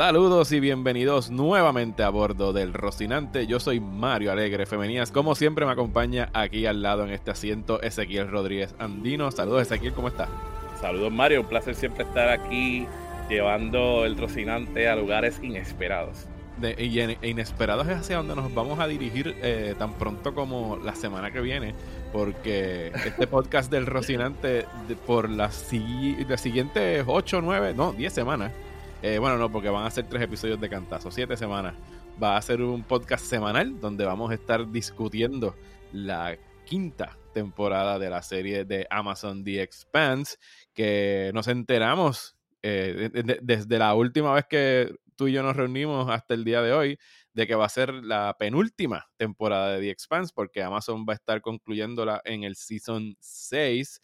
Saludos y bienvenidos nuevamente a bordo del Rocinante. Yo soy Mario Alegre Femenías. Como siempre me acompaña aquí al lado en este asiento Ezequiel Rodríguez Andino. Saludos Ezequiel, ¿cómo está? Saludos Mario, un placer siempre estar aquí llevando el Rocinante a lugares inesperados. De, y inesperados es hacia donde nos vamos a dirigir eh, tan pronto como la semana que viene, porque este podcast del Rocinante por las, las siguientes 8, 9, no, 10 semanas eh, bueno, no, porque van a ser tres episodios de cantazo, siete semanas. Va a ser un podcast semanal donde vamos a estar discutiendo la quinta temporada de la serie de Amazon The Expanse, que nos enteramos eh, desde la última vez que tú y yo nos reunimos hasta el día de hoy, de que va a ser la penúltima temporada de The Expanse, porque Amazon va a estar concluyéndola en el Season 6.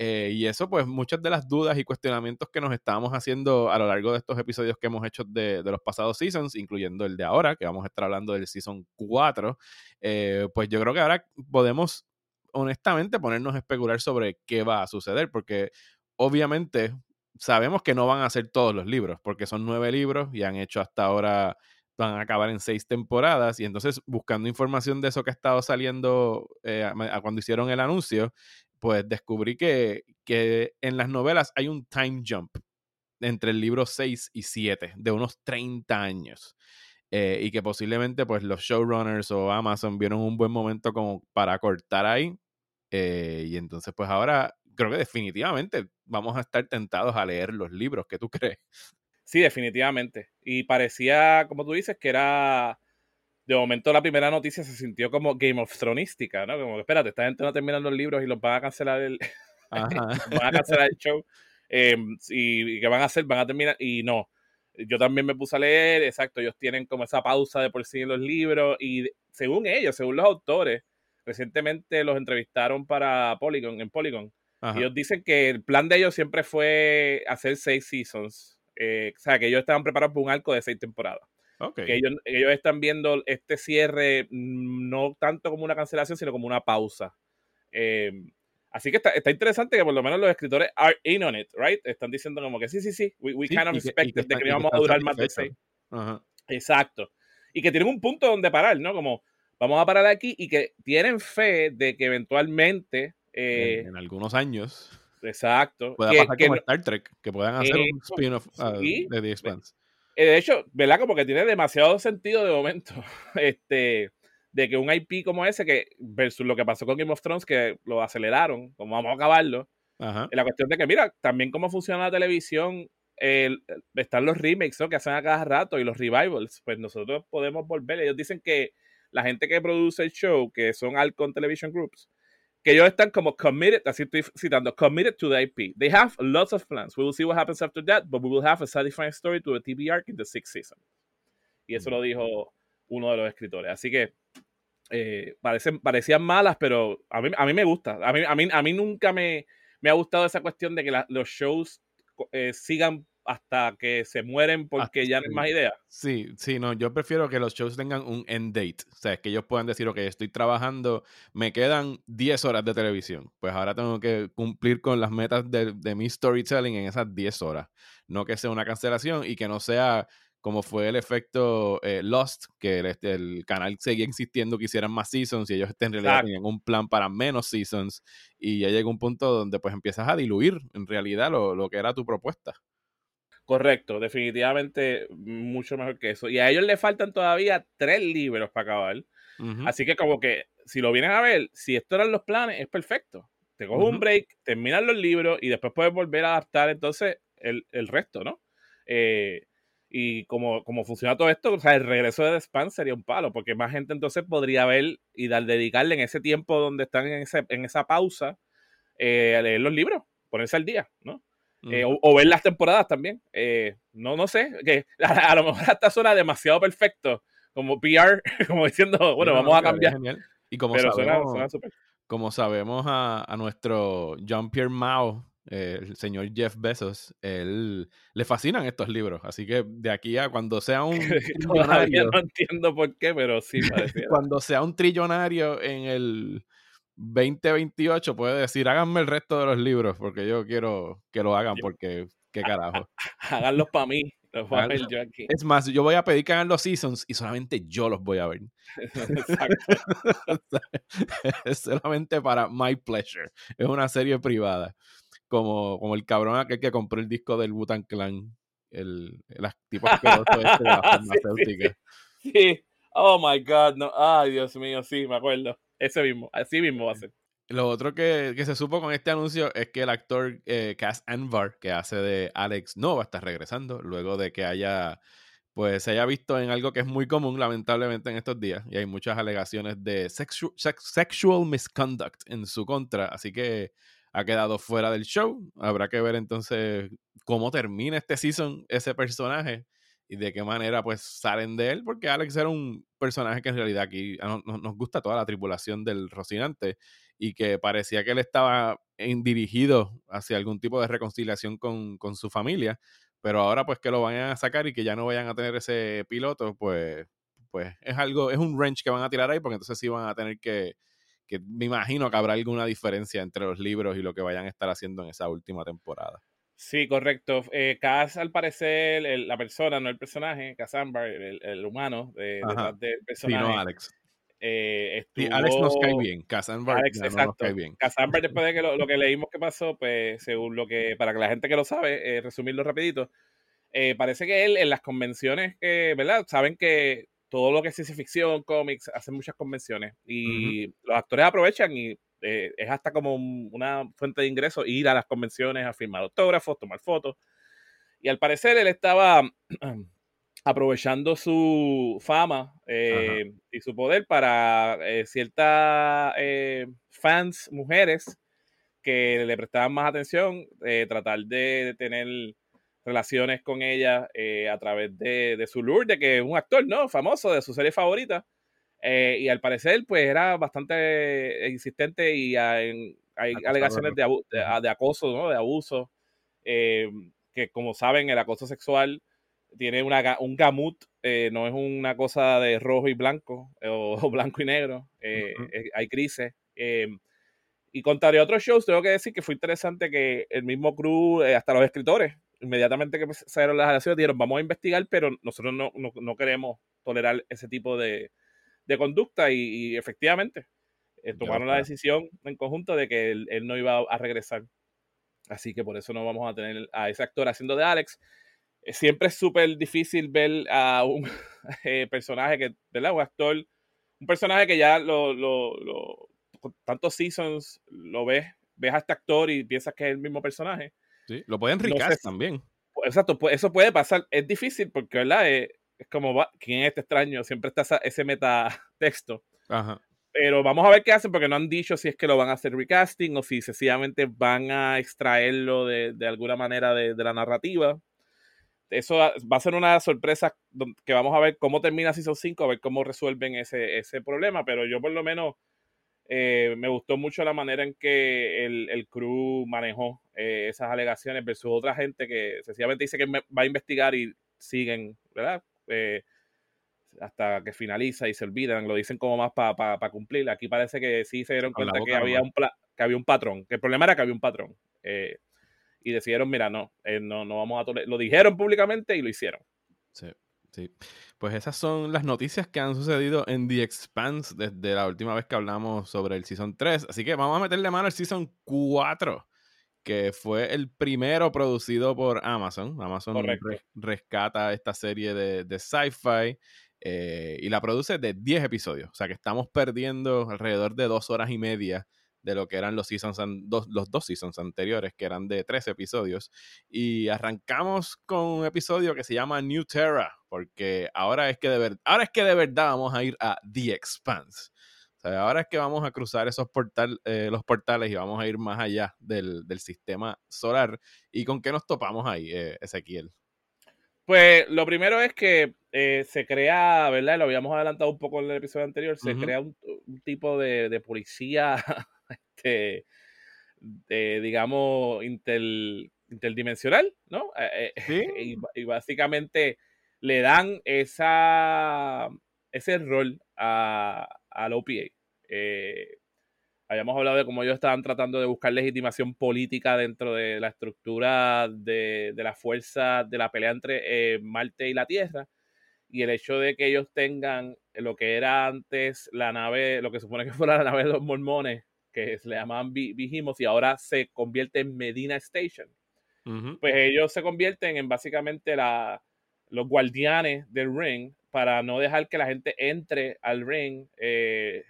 Eh, y eso, pues, muchas de las dudas y cuestionamientos que nos estábamos haciendo a lo largo de estos episodios que hemos hecho de, los pasados seasons, incluyendo el de ahora, que vamos a estar hablando del season 4, eh, pues yo creo que ahora podemos, honestamente, ponernos a especular sobre qué va a suceder, porque obviamente sabemos que no van a ser todos los libros, porque son nueve libros y han hecho hasta ahora van a acabar en seis temporadas y entonces buscando información de eso que ha estado saliendo eh, cuando hicieron el anuncio, pues descubrí que, que en las novelas hay un time jump entre el libro 6 y 7 de unos 30 años. Eh, y que posiblemente pues los showrunners o Amazon vieron un buen momento como para cortar ahí. Eh, y entonces pues ahora creo que definitivamente vamos a estar tentados a leer los libros. ¿Qué tú crees? Sí, definitivamente. Y parecía, como tú dices, que era de momento la primera noticia se sintió como Game of Thronesística, ¿no? Como, espérate, esta gente no termina los libros y los van a cancelar el, van a cancelar el show. Em, y, qué van a hacer? Van a terminar, y no. Yo también me puse a leer, exacto, ellos tienen como esa pausa de por sí en los libros, y según ellos, según los autores, recientemente los entrevistaron para Polygon, en Polygon. Ellos dicen que el plan de ellos siempre fue hacer seis seasons. Eh, o sea, que ellos estaban preparados para un arco de seis temporadas. Que ellos, están viendo este cierre no tanto como una cancelación, sino como una pausa. Em, así que está, está, interesante que por lo menos los escritores are in on it, right? Están diciendo como que sí, sí, sí, we, kind of expected que, que íbamos a durar más de seis. Exacto. Y que tienen un punto donde parar, ¿no? Como vamos a parar aquí y que tienen fe de que eventualmente... Eh, en, algunos años... Exacto. Pueda pasar como Star Trek, que puedan hacer un spin-off ah, de The Expanse. Eh, de hecho, ¿verdad? Como que tiene demasiado sentido de momento. Este, de que un IP como ese, que versus lo que pasó con Game of Thrones, que lo aceleraron, como vamos a acabarlo. La cuestión de que, mira, también cómo funciona la televisión, están los remakes, ¿no? Que hacen a cada rato y los revivals. Pues nosotros podemos volver. Ellos dicen que la gente que produce el show, que son Alcon Television Groups, que ellos están como committed, así estoy citando, committed to the IP. They have lots of plans. We will see what happens after that, but we will have a satisfying story to the TV arc in the sixth season. Y eso lo dijo uno de los escritores. Así que eh, parecen, parecían malas, pero a mí, a mí me gusta. A mí, a mí, a mí nunca me, me ha gustado esa cuestión de que los shows eh, sigan hasta que se mueren porque ya no hay más idea. Sí, sí, no, yo prefiero que los shows tengan un end date. O sea, que ellos puedan decir, ok, estoy trabajando, me quedan 10 horas de televisión. Pues ahora tengo que cumplir con las metas de, de mi storytelling en esas 10 horas. No que sea una cancelación y que no sea como fue el efecto eh, Lost, que el, este, el, canal seguía insistiendo que hicieran más seasons y ellos en realidad tenían un plan para menos seasons y ya llega un punto donde pues empiezas a diluir en realidad lo, lo que era tu propuesta. Correcto, definitivamente mucho mejor que eso. Y a ellos le faltan todavía tres libros para acabar. Así que como que si lo vienen a ver, si estos eran los planes, es perfecto. Te coges un break, terminas los libros y después puedes volver a adaptar entonces el, resto, ¿no? Eh, y como, como funciona todo esto, o sea, el regreso de The Span sería un palo, porque más gente entonces podría ver y dar, dedicarle en ese tiempo donde están en, ese, en esa pausa eh, a leer los libros, ponerse al día, ¿no? Eh, o, ver las temporadas también. Eh, no, no sé, que a, lo mejor hasta suena demasiado perfecto, como PR, como diciendo, bueno, vamos a cambiar. Y como sabemos, como sabemos a, a nuestro Jean-Pierre Mao, el señor Jeff Bezos, él le fascinan estos libros. Así que de aquí a cuando sea un trillonario. no entiendo por qué, pero sí cuando sea un trillonario en el 2028 puede decir, háganme el resto de los libros, porque yo quiero que lo hagan, porque qué carajo. Háganlos para mí. Es más, yo voy a pedir que hagan los seasons y solamente yo los voy a ver. es solamente para my pleasure. Es una serie privada. Como, como el cabrón aquel que compró el disco del Wutan Clan. El, el tipo asqueroso este de la farmacéutica. Sí, Oh my God, no. Ay, Dios mío, sí, me acuerdo. Ese mismo, así mismo va a ser. Lo otro que, que, se supo con este anuncio es que el actor eh, Cass Anvar, que hace de Alex, no va a estar regresando luego de que haya, pues se haya visto en algo que es muy común lamentablemente en estos días y hay muchas alegaciones de sexual misconduct en su contra, así que ha quedado fuera del show. Habrá que ver entonces cómo termina este season ese personaje y de qué manera pues salen de él, porque Alex era un personaje que en realidad aquí nos gusta toda la tripulación del Rocinante y que parecía que él estaba dirigido hacia algún tipo de reconciliación con, su familia, pero ahora pues que lo vayan a sacar y que ya no vayan a tener ese piloto, pues, pues es algo, es un wrench que van a tirar ahí, porque entonces sí van a tener que, que me imagino que habrá alguna diferencia entre los libros y lo que vayan a estar haciendo en esa última temporada. Sí, correcto. Eh, Cass, al parecer, la persona, no el personaje, Cass Amber, el, humano de, del personaje. Sí, no Alex. Eh, Alex nos cae bien. Cassandra Alex, exacto. cae bien. Cassandra, después de que lo, que leímos que pasó, pues según lo que, para que la gente que lo sabe, eh, resumirlo rapidito, eh, parece que él en las convenciones, ¿verdad? Saben que todo lo que es ciencia ficción, cómics, hacen muchas convenciones y los actores aprovechan y es hasta como una fuente de ingreso ir a las convenciones a firmar autógrafos, tomar fotos. Y al parecer él estaba aprovechando su fama eh, y su poder para eh, ciertas eh, fans mujeres que le prestaban más atención, tratar de, tener relaciones con ella a través de, su Lourdes, que es un actor no famoso de su serie favorita. Y al parecer, pues era bastante insistente y hay, alegaciones de, de, acoso, ¿no? de abuso, que como saben, el acoso sexual tiene una, un gamut, eh, no es una cosa de rojo y blanco o, blanco y negro, eh, eh, hay crisis. y contrario a otros shows, tengo que decir que fue interesante que el mismo crew, hasta los escritores, inmediatamente que salieron las relaciones, dijeron, vamos a investigar, pero nosotros no, no, queremos tolerar ese tipo de, de conducta y, efectivamente tomaron la decisión en conjunto de que él, él no iba a regresar. Así que por eso no vamos a tener a ese actor haciendo de Alex. Eh, siempre es súper difícil ver a un eh, personaje que, ¿verdad? Un actor, un personaje que ya lo, lo, lo tantos seasons lo ves, ves a este actor y piensas que es el mismo personaje. Sí, lo pueden enriquecer también. Exacto, pues eso puede pasar. Es difícil porque, ¿verdad? Es, es como, ¿quién es este extraño? Siempre está ese metatexto. Ajá. Pero vamos a ver qué hacen porque no han dicho si es que lo van a hacer recasting o si sencillamente van a extraerlo de, de alguna manera de, de la narrativa eso va a ser una sorpresa que vamos a ver cómo termina Season 5, a ver cómo resuelven ese, ese problema, pero yo por lo menos eh, me gustó mucho la manera en que el, el crew manejó eh, esas alegaciones versus otra gente que sencillamente dice que va a investigar y siguen, ¿verdad? Eh, hasta que finaliza y se olvidan, lo dicen como más para cumplir. Aquí parece que sí se dieron cuenta que había, un que había un patrón, que el problema era que había un patrón y decidieron, mira, no, eh, no, no vamos a tolerar. Lo dijeron públicamente y lo hicieron. Sí, sí. Pues esas son las noticias que han sucedido en The Expanse desde la última vez que hablamos sobre el Season 3. Así que vamos a meterle mano al Season 4, que fue el primero producido por Amazon. Amazon rescata esta serie de, de sci-fi. Eh, y la produce de 10 episodios. O sea que estamos perdiendo alrededor de dos horas y media de lo que eran los, seasons los dos seasons anteriores, que eran de tres episodios. Y arrancamos con un episodio que se llama New Terra, porque ahora es que de, ahora es que de verdad vamos a ir a The Expanse. Ahora es que vamos a cruzar esos portal, eh, los portales y vamos a ir más allá del, sistema solar. ¿Y con qué nos topamos ahí, eh, Ezequiel? Pues lo primero es que eh, se crea, ¿verdad? Lo habíamos adelantado un poco en el episodio anterior, se crea un, tipo de, de policía este, digamos, interdimensional, ¿no? Eh, eh, y, básicamente le dan esa, ese rol a, al OPA. Eh, Habíamos hablado de cómo ellos estaban tratando de buscar legitimación política dentro de la estructura de, de la fuerza de la pelea entre eh, Marte y la Tierra. Y el hecho de que ellos tengan lo que era antes la nave, lo que supone que fuera la nave de los mormones, que se le llamaban Vigimos, y ahora se convierte en Medina Station. Pues ellos se convierten en básicamente la, los guardianes del ring para no dejar que la gente entre al ring eh,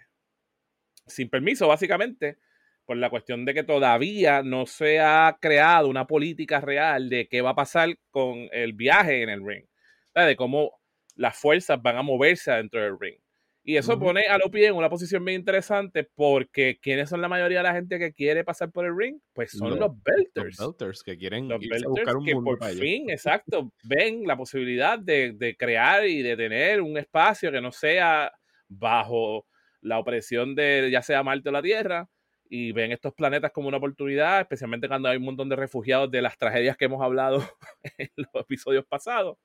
sin permiso, básicamente, por la cuestión de que todavía no se ha creado una política real de qué va a pasar con el viaje en el ring, de cómo las fuerzas van a moverse dentro del ring. Y eso pone a Lopi en una posición bien interesante porque ¿quiénes son la mayoría de la gente que quiere pasar por el ring? Pues son los, belters. Los belters que quieren los buscar un que por fin, exacto, ven la posibilidad de, de, crear y de tener un espacio que no sea bajo la opresión de ya sea Marte o la Tierra y ven estos planetas como una oportunidad, especialmente cuando hay un montón de refugiados de las tragedias que hemos hablado en los episodios pasados.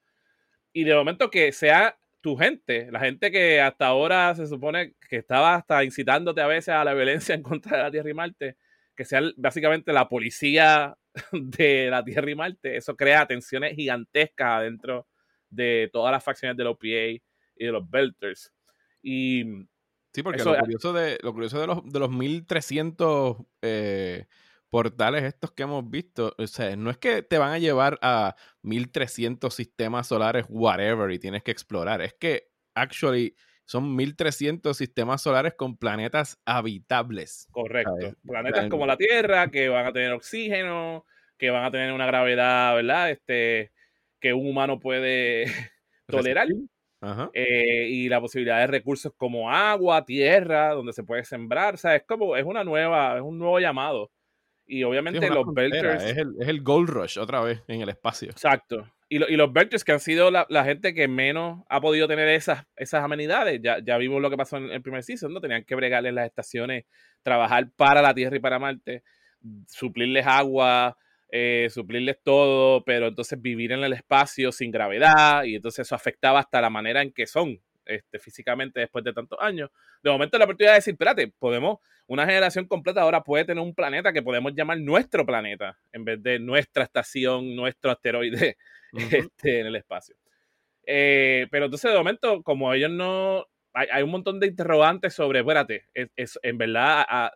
Y de momento que sea tu gente, la gente que hasta ahora se supone que estaba hasta incitándote a veces a la violencia en contra de la Tierra y Marte, que sea básicamente la policía de la Tierra y Marte, eso crea tensiones gigantescas dentro de todas las facciones de los OPA y de los Belters. Y Sí, porque lo, curioso de, lo curioso de los, de los 1300 eh, portales estos que hemos visto, o sea, no es que te van a llevar a 1300 sistemas solares, whatever, y tienes que explorar, es que, actually, son 1300 sistemas solares con planetas habitables. Correcto. Planetas como la Tierra, que van a tener oxígeno, que van a tener una gravedad, ¿verdad? Este, que un humano puede tolerar. Eh, y la posibilidad de recursos como agua, tierra, donde se puede sembrar, o sea, es como, es una nueva, es un nuevo llamado. Y obviamente los Belters... Es el, es el, Gold Rush otra vez en el espacio. Exacto. Y, y los Belters que han sido la, la, gente que menos ha podido tener esas, esas amenidades. Ya, ya vimos lo que pasó en el primer season, ¿no? Tenían que bregarles las estaciones, trabajar para la Tierra y para Marte, suplirles agua, eh, suplirles todo, pero entonces vivir en el espacio sin gravedad y entonces eso afectaba hasta la manera en que son este, físicamente después de tantos años. De momento la oportunidad de decir, espérate, podemos, una generación completa ahora puede tener un planeta que podemos llamar nuestro planeta en vez de nuestra estación, nuestro asteroide este, en el espacio. Eh, pero entonces de momento, como ellos no, hay, un montón de interrogantes sobre, espérate, es, en verdad,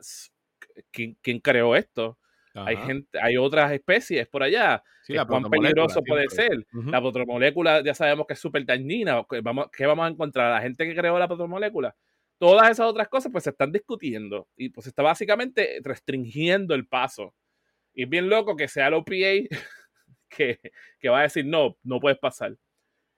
¿quién, ¿quién creó esto? Hay gente, hay otras especies por allá. ¿Cuán peligroso puede ser? La protomolécula ya sabemos que es súper dañina. Vamos, ¿Qué vamos a encontrar? La gente que creó la protomolécula. Todas esas otras cosas pues se están discutiendo y pues está básicamente restringiendo el paso. Y es bien loco que sea el OPA que, que va a decir no, no puedes pasar.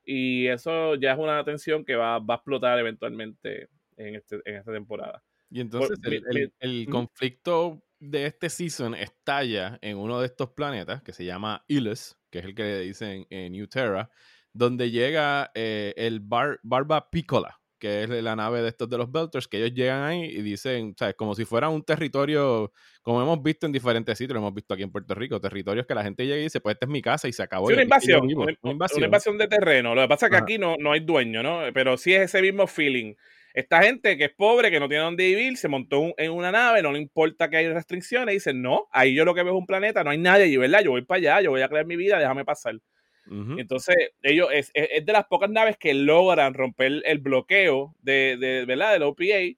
Y eso ya es una tensión que va, va a explotar eventualmente en, este, en esta temporada. Y entonces el, el, conflicto de este season estalla en uno de estos planetas que se llama Ilus, que es el que le dicen en New Terra, donde llega eh, el Barba Piccola, que es la nave de estos de los Belters, que ellos llegan ahí y dicen, ¿sabes? Como si fuera un territorio, como hemos visto en diferentes sitios, lo hemos visto aquí en Puerto Rico, territorios que la gente llega y dice, pues esta es mi casa y se acabó. una, invasión, una, invasión, de terreno. Lo que pasa es que aquí no, no hay dueño, ¿no? Pero sí es ese mismo feeling esta gente que es pobre, que no tiene dónde vivir, se montó en una nave, no le importa que hay restricciones, y dice, no, ahí yo lo que veo es un planeta, no hay nadie allí, ¿verdad? Yo voy para allá, yo voy a crear mi vida, déjame pasar. Entonces, ellos, es, es, de las pocas naves que logran romper el bloqueo de, de ¿verdad? Del OPA y,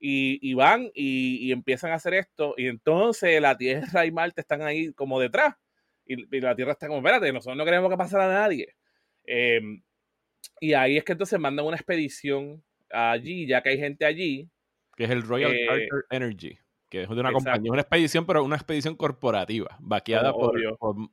y van y, y, empiezan a hacer esto, y entonces la Tierra y Marte están ahí como detrás, y, la Tierra está como, espérate, nosotros no queremos que pase a nadie. Em, y ahí es que entonces mandan una expedición allí, ya que hay gente allí. Que es el Royal eh, Carter Energy, que es de una compañía, una expedición, pero una expedición corporativa, vaqueada por,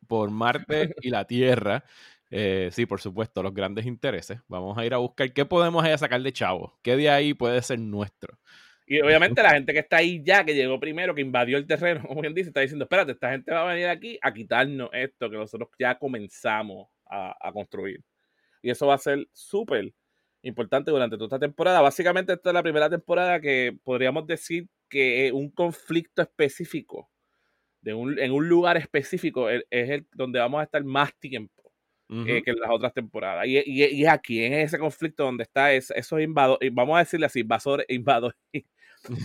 por, Marte y la Tierra. Eh, sí, por supuesto, los grandes intereses. Vamos a ir a buscar qué podemos ir a sacar de chavo, qué de ahí puede ser nuestro. Y obviamente la gente que está ahí ya, que llegó primero, que invadió el terreno, como bien dice, está diciendo, espérate, esta gente va a venir aquí a quitarnos esto que nosotros ya comenzamos a, a construir. Y eso va a ser súper importante durante toda esta temporada. Básicamente esta es la primera temporada que podríamos decir que un conflicto específico de un, en un lugar específico es, el donde vamos a estar más tiempo que en las otras temporadas. Y, y, aquí, en ese conflicto donde está es, esos invadores, vamos a decirle así, invasores, invadores.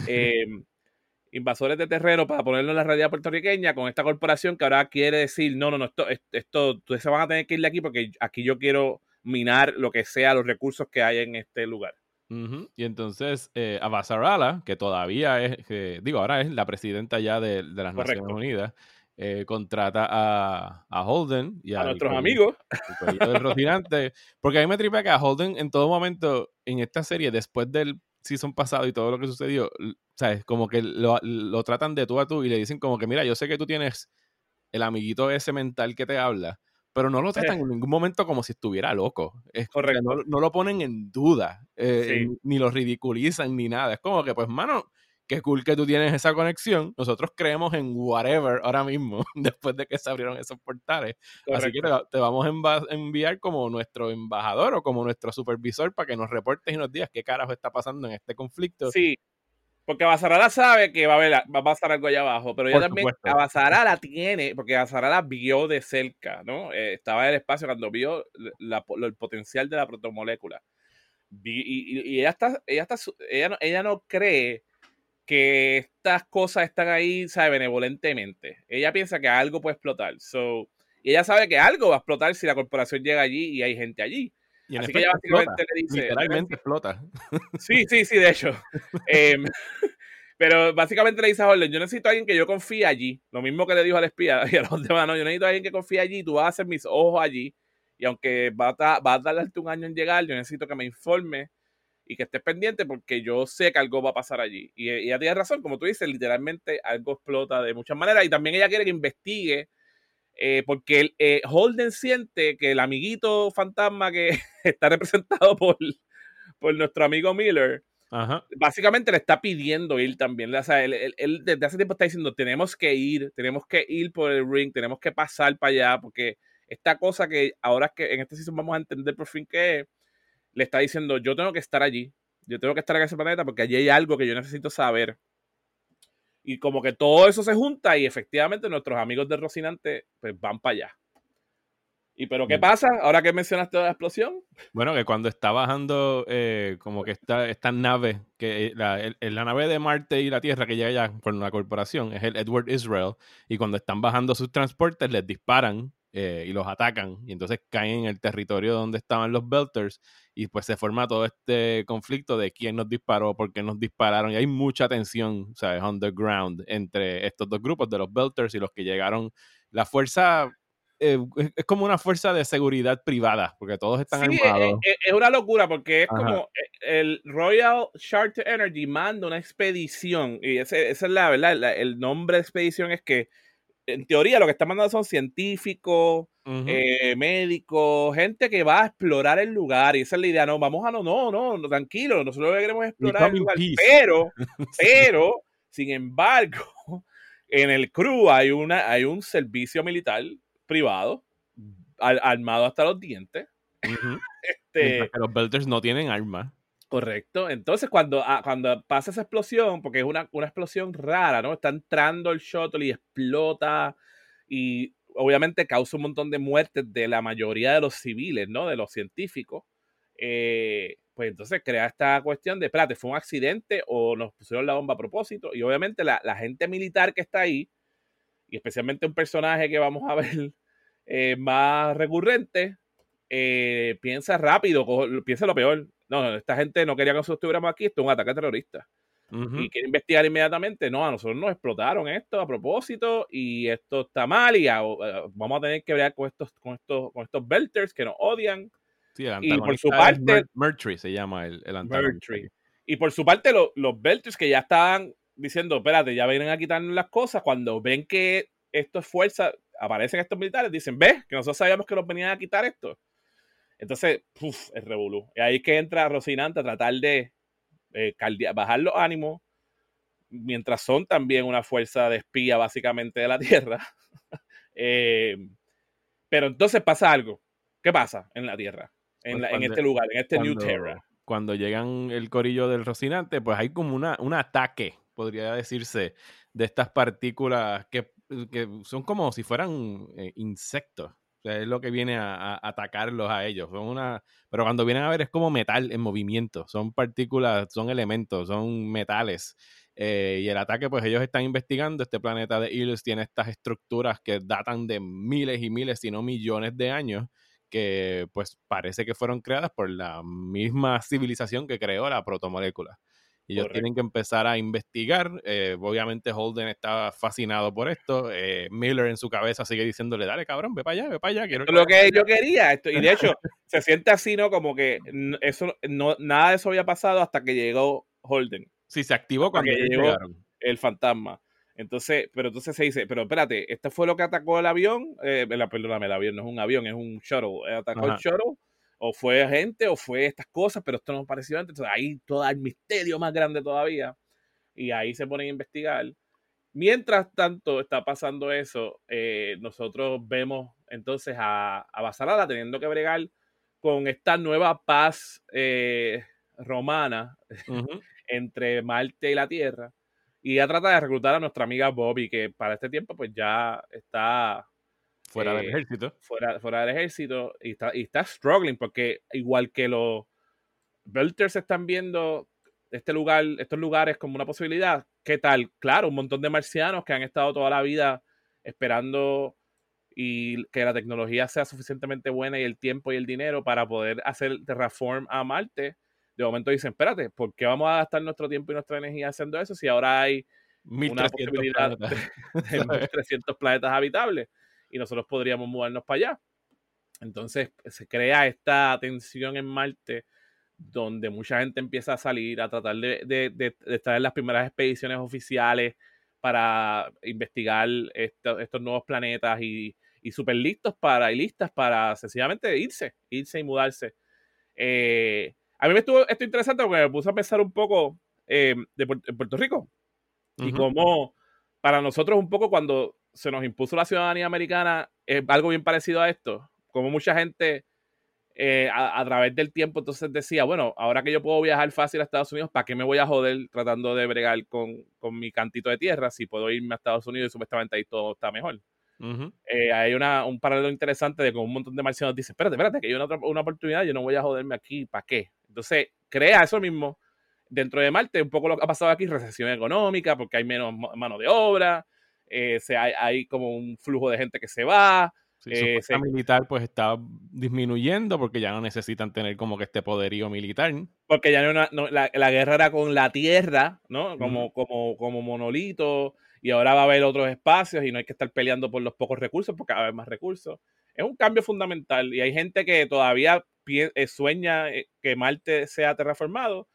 Em, invasores de terreno para ponerlo en la realidad puertorriqueña con esta corporación que ahora quiere decir, no, no, no, esto, esto, ustedes se van a tener que ir de aquí porque aquí yo quiero minar lo que sea, los recursos que hay en este lugar. Y entonces eh, Abasarala, que todavía es, digo, ahora es la presidenta ya de, las Naciones Unidas, eh, contrata a, a, Holden y a, nuestros amigos. porque a mí me tripa que a Holden en todo momento en esta serie, después del season pasado y todo lo que sucedió, ¿sabes? Como que lo, lo tratan de tú a tú y le dicen como que, mira, yo sé que tú tienes el amiguito ese mental que te habla, pero no lo tratan en ningún momento como si estuviera loco. Es, Correcto. no, lo ponen en duda, eh, ni lo ridiculizan ni nada. Es como que, pues, mano, qué cool que tú tienes esa conexión. Nosotros creemos en whatever ahora mismo, después de que se abrieron esos portales. Así que te, vamos a enviar como nuestro embajador o como nuestro supervisor para que nos reportes y nos digas qué carajo está pasando en este conflicto. Sí, porque Basarala sabe que va a, haber, va a pasar algo allá abajo, pero ella también, Basarala tiene, porque Basarala vio de cerca, ¿no? Eh, estaba en el espacio cuando vio el potencial de la protomolécula. Y, ella está, ella está, ella no, ella no cree que estas cosas están ahí, ¿sabe? Benevolentemente. Ella piensa que algo puede explotar. So, y ella sabe que algo va a explotar si la corporación llega allí y hay gente allí. Y Así que ella básicamente le dice. Literalmente explota. Sí, sí, sí, de hecho. Em, pero básicamente le dice a Jordan, yo necesito a alguien que yo confíe allí. Lo mismo que le dijo al espía y a los demás, no, yo necesito a alguien que confíe allí, tú vas a hacer mis ojos allí. Y aunque va a, va a tardarte un año en llegar, yo necesito que me informe y que estés pendiente porque yo sé que algo va a pasar allí. Y, ella tiene razón, como tú dices, literalmente algo explota de muchas maneras. Y también ella quiere que investigue eh, porque eh, Holden siente que el amiguito fantasma que está representado por, por nuestro amigo Miller, básicamente le está pidiendo ir también. O sea, él, desde hace tiempo está diciendo, tenemos que ir, tenemos que ir por el ring, tenemos que pasar para allá, porque esta cosa que ahora que en este season vamos a entender por fin que es, le está diciendo, yo tengo que estar allí, yo tengo que estar en ese planeta porque allí hay algo que yo necesito saber. Y como que todo eso se junta y efectivamente nuestros amigos de Rocinante pues van para allá. ¿Y pero qué mm. pasa ahora que mencionaste la explosión? Bueno, que cuando está bajando eh, como que esta, esta nave, que la, la, nave de Marte y la Tierra que llega ya por una corporación, es el Edward Israel, y cuando están bajando sus transportes les disparan eh, y los atacan, y entonces caen en el territorio donde estaban los Belters, y pues se forma todo este conflicto de quién nos disparó, por qué nos dispararon, y hay mucha tensión, ¿sabes? Underground entre estos dos grupos de los Belters y los que llegaron. La fuerza eh, es como una fuerza de seguridad privada, porque todos están sí, armados. Es, es, una locura, porque es como eh, el Royal Charter Energy manda una expedición, y ese, esa es la verdad, el nombre de expedición es que en teoría lo que están mandando son científicos, eh, médicos, gente que va a explorar el lugar. Y esa es la idea. No, vamos a no, no, no, tranquilo, nosotros queremos explorar el lugar. Pero, pero, sin embargo, en el crew hay, una, hay un servicio militar privado, armado hasta los dientes. este, los Belters no tienen armas. Correcto. Entonces, cuando, ah, cuando pasa esa explosión, porque es una, explosión rara, ¿no? Está entrando el shuttle y explota y obviamente causa un montón de muertes de la mayoría de los civiles, ¿no? De los científicos. Eh, pues entonces crea esta cuestión de, espérate, ¿fue un accidente o nos pusieron la bomba a propósito? Y obviamente la, gente militar que está ahí, y especialmente un personaje que vamos a ver eh, más recurrente, eh, piensa rápido, piensa lo peor no, esta gente no quería que nosotros estuviéramos aquí, esto es un ataque terrorista. Y quiere investigar inmediatamente. No, a nosotros nos explotaron esto a propósito y esto está mal y vamos a tener que ver con estos, con estos, con estos belters que nos odian. Sí, el y por su parte. Mertry se llama el, el Y por su parte, los belters que ya estaban diciendo, espérate, ya vienen a quitarnos las cosas, cuando ven que esto es fuerza, aparecen estos militares, dicen, ves, que nosotros sabíamos que nos venían a quitar esto. Entonces, uf, es revolú. Y ahí es que entra Rocinante a tratar de eh, bajar los ánimos, mientras son también una fuerza de espía básicamente de la Tierra. Eh, pero entonces pasa algo. ¿Qué pasa en la Tierra? En, pues este lugar, en este New Terra. Cuando llegan el corillo del Rocinante, pues hay como una, un ataque, podría decirse, de estas partículas que, que son como si fueran eh, insectos es lo que viene a, atacarlos a ellos. Son una, pero cuando vienen a ver es como metal en movimiento. Son partículas, son elementos, son metales. Eh, y el ataque, pues ellos están investigando. Este planeta de Ilus tiene estas estructuras que datan de miles y miles, si no millones de años, que pues parece que fueron creadas por la misma civilización que creó la protomolécula. Y ellos tienen que empezar a investigar. Eh, obviamente Holden está fascinado por esto. Eh, Miller en su cabeza sigue diciéndole, dale cabrón, ve para allá, ve para allá. Quiero lo que yo quería. Esto, y de hecho, se siente así, ¿no? Como que eso, no, nada de eso había pasado hasta que llegó Holden. Sí, se activó cuando llegó el fantasma. Entonces, pero entonces se dice, pero espérate, ¿este fue lo que atacó el avión? Eh, perdóname, el avión no es un avión, es un shuttle. ¿Atacó el shuttle? O fue gente, o fue estas cosas, pero esto no pareció antes. Entonces ahí todo el misterio más grande todavía. Y ahí se ponen a investigar. Mientras tanto está pasando eso, eh, nosotros vemos entonces a, a Basarala teniendo que bregar con esta nueva paz eh, romana entre Marte y la Tierra. Y ya trata de reclutar a nuestra amiga Bobby, que para este tiempo pues ya está Fuera del eh, ejército. Fuera, fuera del ejército y está, y está struggling porque igual que los Belters están viendo este lugar, estos lugares como una posibilidad, ¿qué tal? Claro, un montón de marcianos que han estado toda la vida esperando y que la tecnología sea suficientemente buena y el tiempo y el dinero para poder hacer terraform a Marte. De momento dicen, espérate, ¿por qué vamos a gastar nuestro tiempo y nuestra energía haciendo eso si ahora hay una posibilidad de, de 1.300 planetas habitables? Y nosotros podríamos mudarnos para allá. Entonces se crea esta tensión en Marte donde mucha gente empieza a salir a tratar de, estar en las primeras expediciones oficiales para investigar estos nuevos planetas y, y súper listos para, y listas para sencillamente irse, irse y mudarse. Eh, a mí me estuvo esto interesante porque me puse a pensar un poco eh, de Puerto Rico y cómo para nosotros un poco cuando se nos impuso la ciudadanía americana es algo bien parecido a esto. Como mucha gente eh, a, través del tiempo entonces decía, bueno, ahora que yo puedo viajar fácil a Estados Unidos, ¿para qué me voy a joder tratando de bregar con, mi cantito de tierra si puedo irme a Estados Unidos y supuestamente ahí todo está mejor? Eh, hay una, un paralelo interesante de cómo un montón de marcianos dicen, espérate, espérate, que hay una, una oportunidad, yo no voy a joderme aquí, ¿para qué? Entonces, crea eso mismo dentro de Marte, un poco lo que ha pasado aquí, recesión económica, porque hay menos mano de obra, eh, hay, como un flujo de gente que se va. Sí, eh, militar pues está disminuyendo porque ya no necesitan tener como que este poderío militar. Porque ya no, la, guerra era con la tierra, ¿no? Como, como, como monolito y ahora va a haber otros espacios y no hay que estar peleando por los pocos recursos porque va a haber más recursos. Es un cambio fundamental y hay gente que todavía eh, sueña que Marte sea terraformado,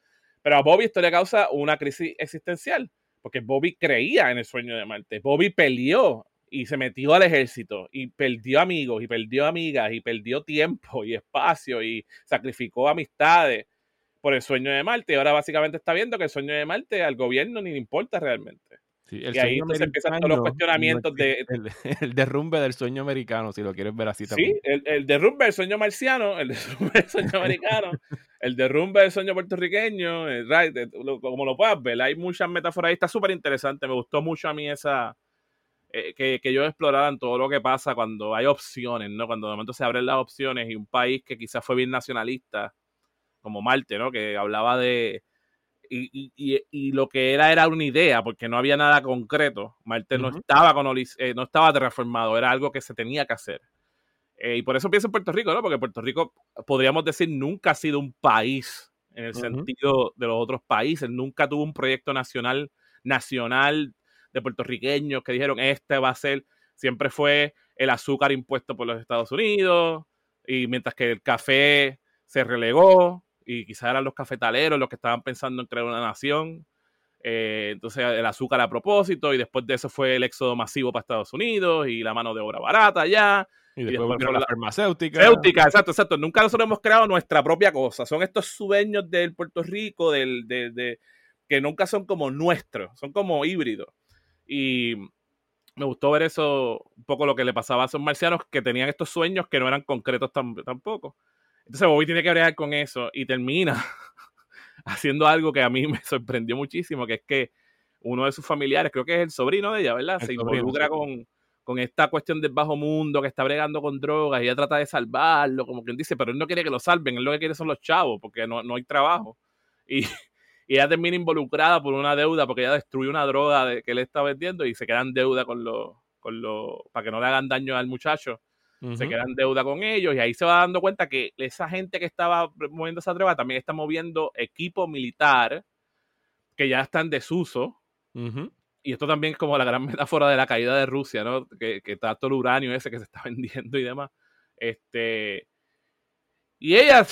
pero a Bobby esto le causa una crisis existencial porque Bobby creía en el sueño de Marte. Bobby peleó y se metió al ejército y perdió amigos y perdió amigas y perdió tiempo y espacio y sacrificó amistades por el sueño de Marte. Y ahora básicamente está viendo que el sueño de Marte al gobierno ni le importa realmente. y ahí entonces empiezan todos los cuestionamientos de... El, derrumbe del sueño americano, si lo quieres ver así también. Sí, el, derrumbe del sueño marciano, el derrumbe del sueño americano, el derrumbe del sueño puertorriqueño, como lo puedas ver, hay muchas metáforas ahí, está súper interesante, me gustó mucho a mí esa... Eh, que, que ellos exploraran todo lo que pasa cuando hay opciones, ¿no? Cuando de momento se abren las opciones y un país que quizás fue bien nacionalista, como Marte, ¿no? Que hablaba de y, lo que era era una idea, porque no había nada concreto. Marte no, estaba con, eh, no estaba transformado, era algo que se tenía que hacer. Eh, y por eso pienso en Puerto Rico, ¿no? Porque Puerto Rico, podríamos decir, nunca ha sido un país en el sentido de los otros países, nunca tuvo un proyecto nacional, nacional de puertorriqueños que dijeron, este va a ser, siempre fue el azúcar impuesto por los Estados Unidos, y mientras que el café se relegó, y quizás eran los cafetaleros los que estaban pensando en crear una nación. Eh, entonces el azúcar a propósito y después de eso fue el éxodo masivo para Estados Unidos y la mano de obra barata allá. Y después, la, farmacéutica. Farmacéutica, exacto, exacto. Nunca nosotros hemos creado nuestra propia cosa. Son estos sueños del Puerto Rico, del, de, que nunca son como nuestros, son como híbridos. Y me gustó ver eso, un poco lo que le pasaba a esos marcianos que tenían estos sueños que no eran concretos tampoco. Entonces Bobby tiene que bregar con eso y termina haciendo algo que a mí me sorprendió muchísimo, que es que uno de sus familiares, creo que es el sobrino de ella, ¿verdad? Se involucra con, con esta cuestión del bajo mundo, que está bregando con drogas y ella trata de salvarlo, como quien dice, pero él no quiere que lo salven, él lo que quiere son los chavos, porque no, no hay trabajo. Y, y ella termina involucrada por una deuda porque ella destruye una droga que él está vendiendo y se queda en deuda con los, con los, para que no le hagan daño al muchacho. Se queda en deuda con ellos y ahí se va dando cuenta que esa gente que estaba moviendo esa droga también está moviendo equipo militar que ya está en desuso. Y esto también es como la gran metáfora de la caída de Rusia, ¿no? Que, que está todo el uranio ese que se está vendiendo y demás. Este, y ella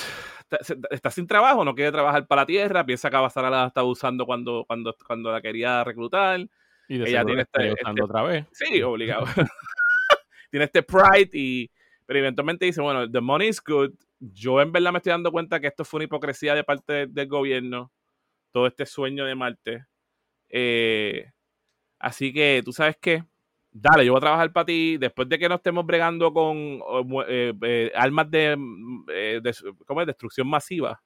está, sin trabajo, no quiere trabajar para la tierra, piensa que a la estaba usando cuando, cuando, cuando la quería reclutar. Y ella tiene este, este, otra vez. Sí, obligado. tiene este pride y pero eventualmente dice, bueno, the money is good. Yo en verdad me estoy dando cuenta que esto fue una hipocresía de parte del gobierno, todo este sueño de Marte. Eh, así que, ¿tú sabes qué? dale, yo voy a trabajar para ti, después de que no estemos bregando con eh, eh, armas de, mm, eh, ¿cómo es? destrucción masiva,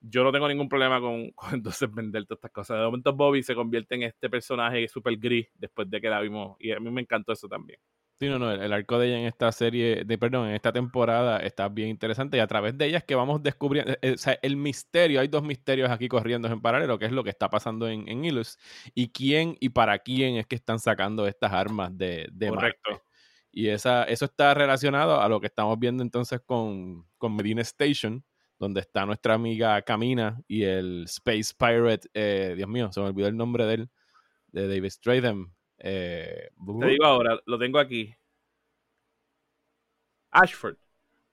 yo no tengo ningún problema con, entonces vender todas estas cosas. De momento Bobby se convierte en este personaje super gris después de que la vimos y a mí me encantó eso también. Sí, no, no, el, arco de ella en esta serie, de, perdón, en esta temporada está bien interesante y a través de ella es que vamos descubriendo, eh, o sea, el misterio, hay dos misterios aquí corriendo en paralelo, que es lo que está pasando en, en Ilus y quién y para quién es que están sacando estas armas de, de Correcto. Y esa, eso está relacionado a lo que estamos viendo entonces con, con Medina Station, donde está nuestra amiga Camina y el Space Pirate, eh, Dios mío, se me olvidó el nombre de él, de David Stratham. Eh, Te digo ahora, lo tengo aquí. Ashford.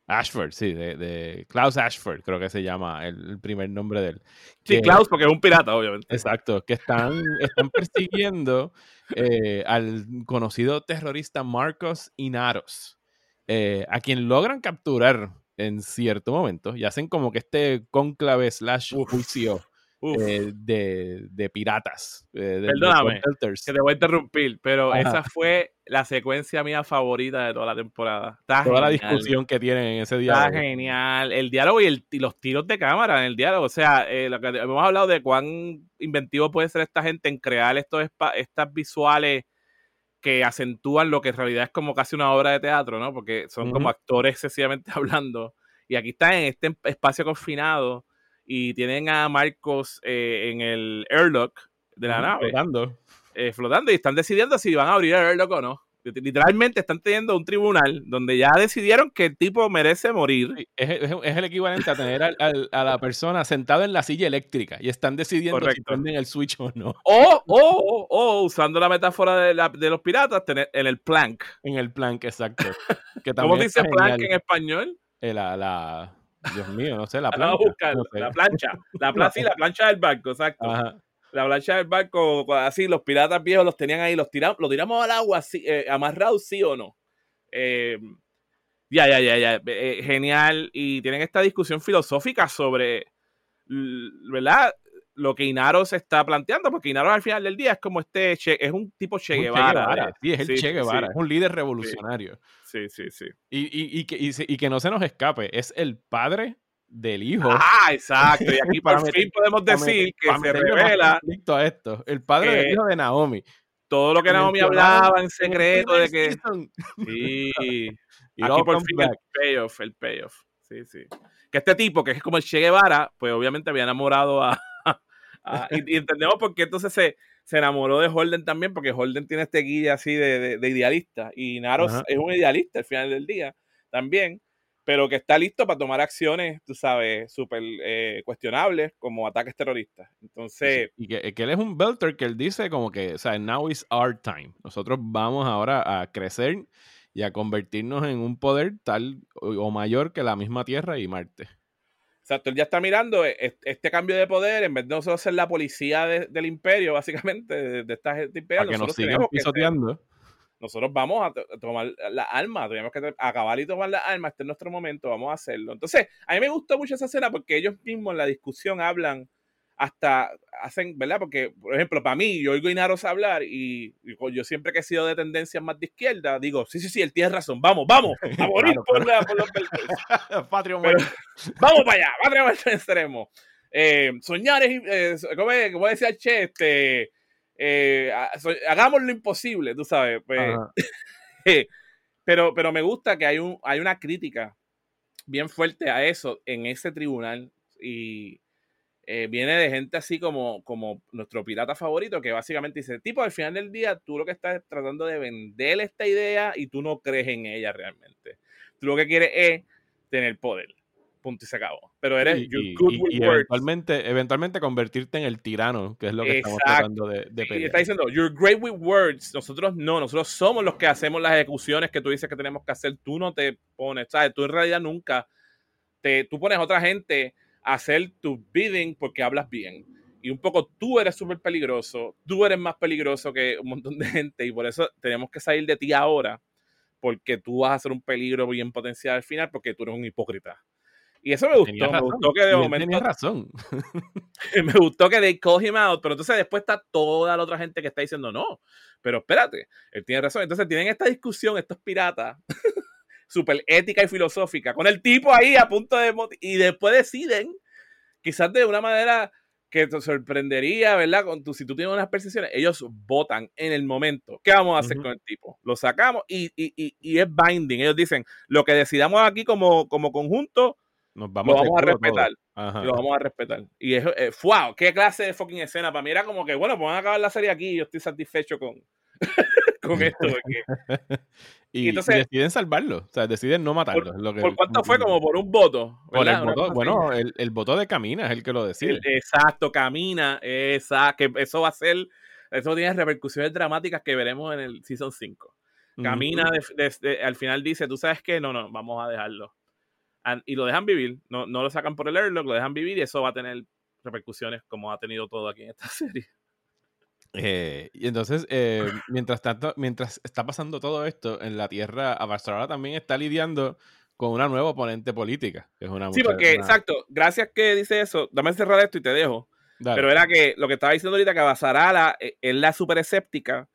Ashford, sí, de, Klaus Ashford, creo que se llama el, primer nombre de él. Sí, Klaus, porque es un pirata, obviamente. Exacto, que están, están persiguiendo eh, al conocido terrorista Marcos Inaros, eh, a quien logran capturar en cierto momento y hacen como que este conclave slash juicio eh, de, de, piratas. Eh, Perdóname, que te voy a interrumpir, pero esa fue la secuencia mía favorita de toda la temporada. toda la discusión que tienen en ese diálogo. Está genial. El diálogo y, los tiros de cámara en el diálogo. O sea, eh, lo que hemos hablado de cuán inventivo puede ser esta gente en crear estos estas visuales que acentúan lo que en realidad es como casi una obra de teatro, ¿no? Porque son como actores excesivamente hablando. Y aquí está en este espacio confinado y tienen a Marcos eh, en el airlock de la nave. Flotando. Eh, flotando y están decidiendo si van a abrir el airlock o no. Literalmente están teniendo un tribunal donde ya decidieron que el tipo merece morir. Es, el equivalente a tener a la persona sentada en la silla eléctrica y están decidiendo si prenden el switch o no. O, o, o, usando la metáfora de, de, los piratas, tener en el plank. En el plank, exacto. ¿Cómo dice plank en español? Eh, la, la, Dios mío, no sé, la plancha. La plancha. La plancha, sí, la plancha del barco, exacto. La plancha del barco, así, los piratas viejos los tenían ahí, los tiramos, lo tiramos al agua, así, eh, amarrados, sí o no. Eh, ya, ya, ya, ya. Eh, genial. Y tienen esta discusión filosófica sobre, ¿verdad? Lo que Inaro se está planteando, porque Inaro al final del día es como este, es un tipo Che Guevara. Sí, es el Che Guevara, es un líder revolucionario. Sí, sí, sí. Y, y, que, y, que no se nos escape, es el padre del hijo. Ah, exacto. Y aquí por fin podemos decir que se revela. A esto. El padre del hijo de Naomi. Todo lo que Naomi hablaba en secreto de que. Sí. Y aquí por fin el payoff, el payoff. Sí, sí. Que este tipo, que es como el Che Guevara, pues obviamente había enamorado a. y, entendemos por qué entonces se, se enamoró de Holden también, porque Holden tiene este guía así de, de, idealista. Y Naros es un idealista al final del día también, pero que está listo para tomar acciones, tú sabes, súper eh, cuestionables como ataques terroristas. Entonces. Y que, que, él es un belter que él dice como que, o sea, now is our time. Nosotros vamos ahora a crecer y a convertirnos en un poder tal o mayor que la misma Tierra y Marte. Exacto, él ya está mirando e, este cambio de poder, en vez de nosotros ser la policía del imperio, básicamente, de, esta gente imperial. que nos sigan pisoteando. nosotros vamos a tomar las armas, tenemos que acabar y tomar las armas, este es nuestro momento, vamos a hacerlo. Entonces, a mí me gustó mucho esa escena porque ellos mismos en la discusión hablan hasta hacen, ¿verdad? Porque, por ejemplo, para mí, yo oigo Inaros hablar y, yo siempre que he sido de tendencias más de izquierda, digo, sí, sí, sí, él tiene razón, vamos, vamos, a morir por, la, por, los Patrio Vamos para allá, patria extremo. Eh, soñar es, eh, como, decía Che, este, eh, hagamos lo imposible, tú sabes. Pues, pero, pero me gusta que hay, un, hay una crítica bien fuerte a eso en ese tribunal y eh, viene de gente así como, como nuestro pirata favorito, que básicamente dice, tipo, al final del día, tú lo que estás tratando de vender esta idea y tú no crees en ella realmente. Tú lo que quieres es tener poder. Punto y se acabó. Pero eres y, eventualmente, eventualmente convertirte en el tirano, que es lo que estamos tratando de, de Y está diciendo, you're great with words. Nosotros no, nosotros somos los que hacemos las ejecuciones que tú dices que tenemos que hacer. Tú no te pones, ¿sabes? Tú en realidad nunca te, tú pones a otra gente hacer tu bidding porque hablas bien. Y un poco tú eres súper peligroso, tú eres más peligroso que un montón de gente y por eso tenemos que salir de ti ahora, porque tú vas a ser un peligro bien potencial al final porque tú eres un hipócrita. Y eso me gustó, me gustó que de momento... razón. me gustó que they call him out, pero entonces después está toda la otra gente que está diciendo no, pero espérate, él tiene razón. Entonces tienen esta discusión estos piratas súper ética y filosófica, con el tipo ahí a punto de... Y después deciden, quizás de una manera que te sorprendería, ¿verdad? Con tu, si tú tienes unas percepciones, ellos votan en el momento. ¿Qué vamos a hacer con el tipo? Lo sacamos y, y, y, y, es binding. Ellos dicen, lo que decidamos aquí como, como conjunto, Nos vamos lo vamos a respetar. Lo vamos a respetar. Y es, eh, wow, qué clase de fucking escena. Para mí era como que, bueno, pues van a acabar la serie aquí y yo estoy satisfecho con, con esto. y, entonces, deciden salvarlo, o sea, deciden no matarlo. ¿Por, cuánto fue? Como por un voto. bueno, el, el, voto de Camina es el que lo decide. exacto, Camina, esa, que eso va a ser, eso tiene repercusiones dramáticas que veremos en el Season 5. Camina al final dice, tú sabes que no, no, vamos a dejarlo. y lo dejan vivir, no, no lo sacan por el airlock, lo dejan vivir y eso va a tener repercusiones como ha tenido todo aquí en esta serie. Eh, y entonces, eh, mientras tanto, mientras está pasando todo esto en la Tierra, Barcelona también está lidiando con una nueva oponente política, que es una Sí, porque, exacto, gracias que dice eso, dame cerrar esto y te dejo. Pero era que lo que estaba diciendo ahorita, que Basarala eh, es la super escéptica,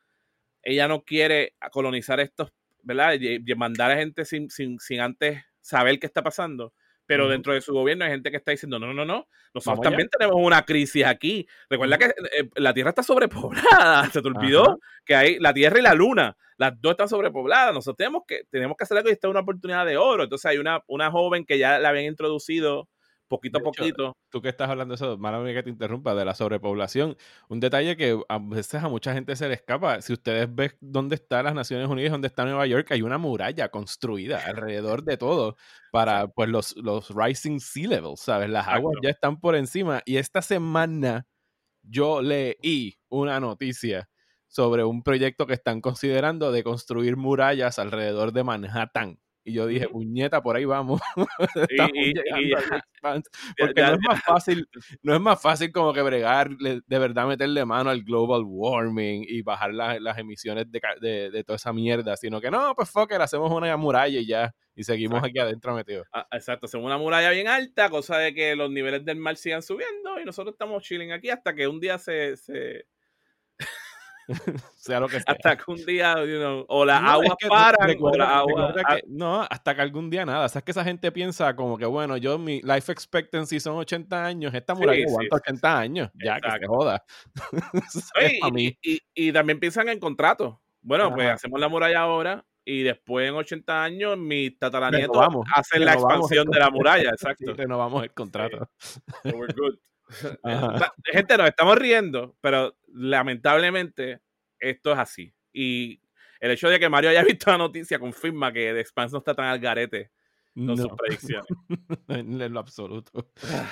ella no quiere colonizar estos, ¿verdad? Y, mandar a gente sin, sin, sin antes saber qué está pasando pero dentro de su gobierno hay gente que está diciendo, no, no, no, no, nosotros también tenemos una crisis aquí. Recuerda que eh, la Tierra está sobrepoblada, se te olvidó que hay la Tierra y la Luna, las dos están sobrepobladas, nosotros tenemos que, tenemos que hacer algo y esta es una oportunidad de oro. Entonces hay una, una joven que ya la habían introducido poquito a poquito. tú que estás hablando de eso, mala mía que te interrumpa, de la sobrepoblación. Un detalle que a veces a mucha gente se le escapa. Si ustedes ven dónde están las Naciones Unidas, dónde está Nueva York, hay una muralla construida alrededor de todo para pues los, los rising sea levels, ¿sabes? Las aguas ya están por encima. Y esta semana yo leí una noticia sobre un proyecto que están considerando de construir murallas alrededor de Manhattan. Y yo dije, puñeta, por ahí vamos. Porque no es más fácil, no es más fácil como que bregar, de verdad meterle mano al global warming y bajar las emisiones de, de, toda esa mierda, sino que no, pues fuck hacemos una muralla y ya, y seguimos aquí adentro metidos. Ah, exacto, hacemos una muralla bien alta, cosa de que los niveles del mar sigan subiendo y nosotros estamos chilling aquí hasta que un día se, se sea lo que sea. Hasta que un día, o la agua para o la agua... no, hasta que algún día nada. O sea, es que esa gente piensa como que, bueno, yo, mi life expectancy son 80 años, esta muralla aguanta 80 años. Ya, que se joda. y, y, también piensan en contratos. Bueno, pues hacemos la muralla ahora y después en 80 años mi tataranieto hacen la expansión de la muralla, exacto. renovamos el contrato. we're good. Gente, nos estamos riendo, pero lamentablemente esto es así. Y el hecho de que Mario haya visto la noticia confirma que The Expanse no está tan al garete con sus predicciones. en lo absoluto.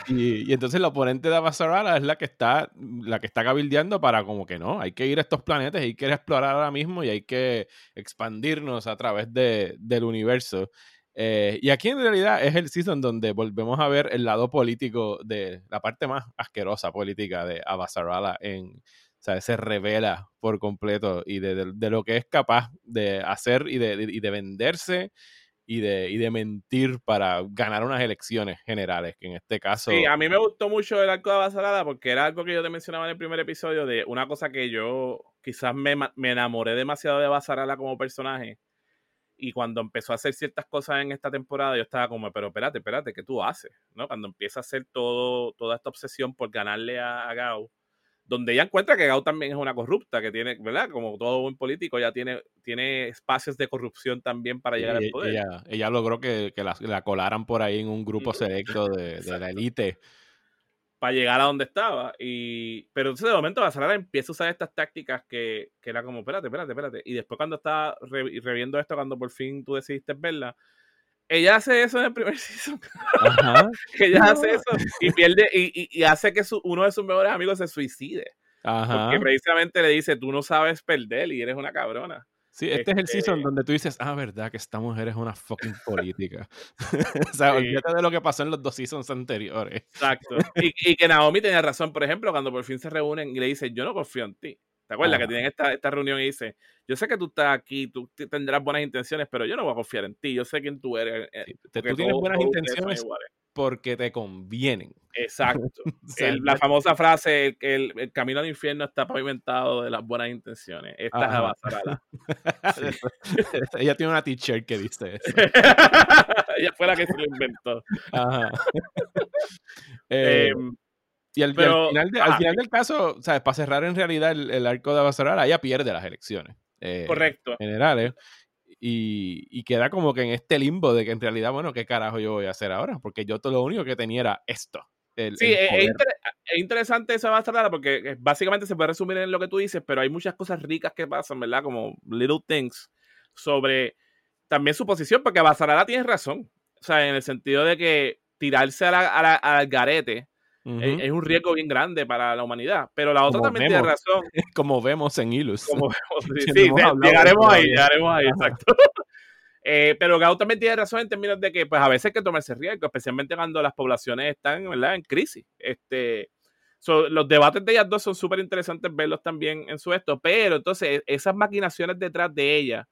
Y, entonces la oponente de Abasarala es la que está la que está cabildeando para como que no, hay que ir a estos planetas, hay que explorar ahora mismo y hay que expandirnos a través de, del universo. Eh, y aquí en realidad es el season donde volvemos a ver el lado político de la parte más asquerosa política de Abasarala en, sea, se revela por completo y de, lo que es capaz de hacer y de, y de venderse y de, y de mentir para ganar unas elecciones generales, que en este caso... Sí, a mí me gustó mucho el arco de Abasarala porque era algo que yo te mencionaba en el primer episodio de una cosa que yo quizás me, me enamoré demasiado de Abasarala como personaje y cuando empezó a hacer ciertas cosas en esta temporada, yo estaba como, pero espérate, espérate, ¿qué tú haces? ¿no? Cuando empieza a hacer todo, toda esta obsesión por ganarle a, Gao, donde ella encuentra que Gao también es una corrupta, que tiene, ¿verdad? Como todo buen político, ya tiene, tiene espacios de corrupción también para llegar al poder. Ella, logró que, la, colaran por ahí en un grupo selecto de, de la élite para llegar a donde estaba. Y, pero entonces de momento Basarara empieza a usar estas tácticas que, que era como, espérate, espérate, espérate. Y después cuando estaba reviendo esto, cuando por fin tú decidiste verla, ella hace eso en el primer season. Ajá. ella hace eso y pierde y, y, hace que su, uno de sus mejores amigos se suicide. Ajá. Porque precisamente le dice, tú no sabes perder y eres una cabrona. Sí, este, es el season este donde tú dices, ah, verdad que esta mujer es una fucking política. o sea, olvídate de lo que pasó en los dos seasons anteriores. Exacto. Y, y, que Naomi tenía razón, por ejemplo, cuando por fin se reúnen y le dice, yo no confío en ti. ¿Te acuerdas que tienen esta, esta reunión y dice, yo sé que tú estás aquí, tú tendrás buenas intenciones, pero yo no voy a confiar en ti, yo sé quién tú eres. Eh, tú tienes buenas intenciones porque te convienen. Exacto. la famosa frase, el, el, camino al infierno está pavimentado de las buenas intenciones. Esta es Abasarala. Ella tiene una teacher que dice eso. Ella fue la que se lo inventó. Ajá. Eh, em, y al, final, del caso, ¿sabes? para cerrar en realidad el, arco de Abasarala, ella pierde las elecciones. Eh, Correcto. Generales. Y, y, queda como que en este limbo de que en realidad, bueno, ¿qué carajo yo voy a hacer ahora? Porque yo todo lo único que tenía era esto. sí, es, interesante esa Basarala porque eh, básicamente se puede resumir en lo que tú dices, pero hay muchas cosas ricas que pasan, ¿verdad? Como little things sobre también su posición, porque Basarala tiene razón. O sea, en el sentido de que tirarse al garete es, un riesgo bien grande para la humanidad. Pero la otra también tiene razón. Como vemos en Ilus. Como vemos, sí, llegaremos ahí, llegaremos ahí, exacto. Eh, pero Gao también tiene razón en términos de que pues a veces hay que tomarse riesgo, especialmente cuando las poblaciones están ¿verdad? en crisis. Este, los debates de ellas dos son súper interesantes verlos también en su esto, pero entonces esas maquinaciones detrás de ella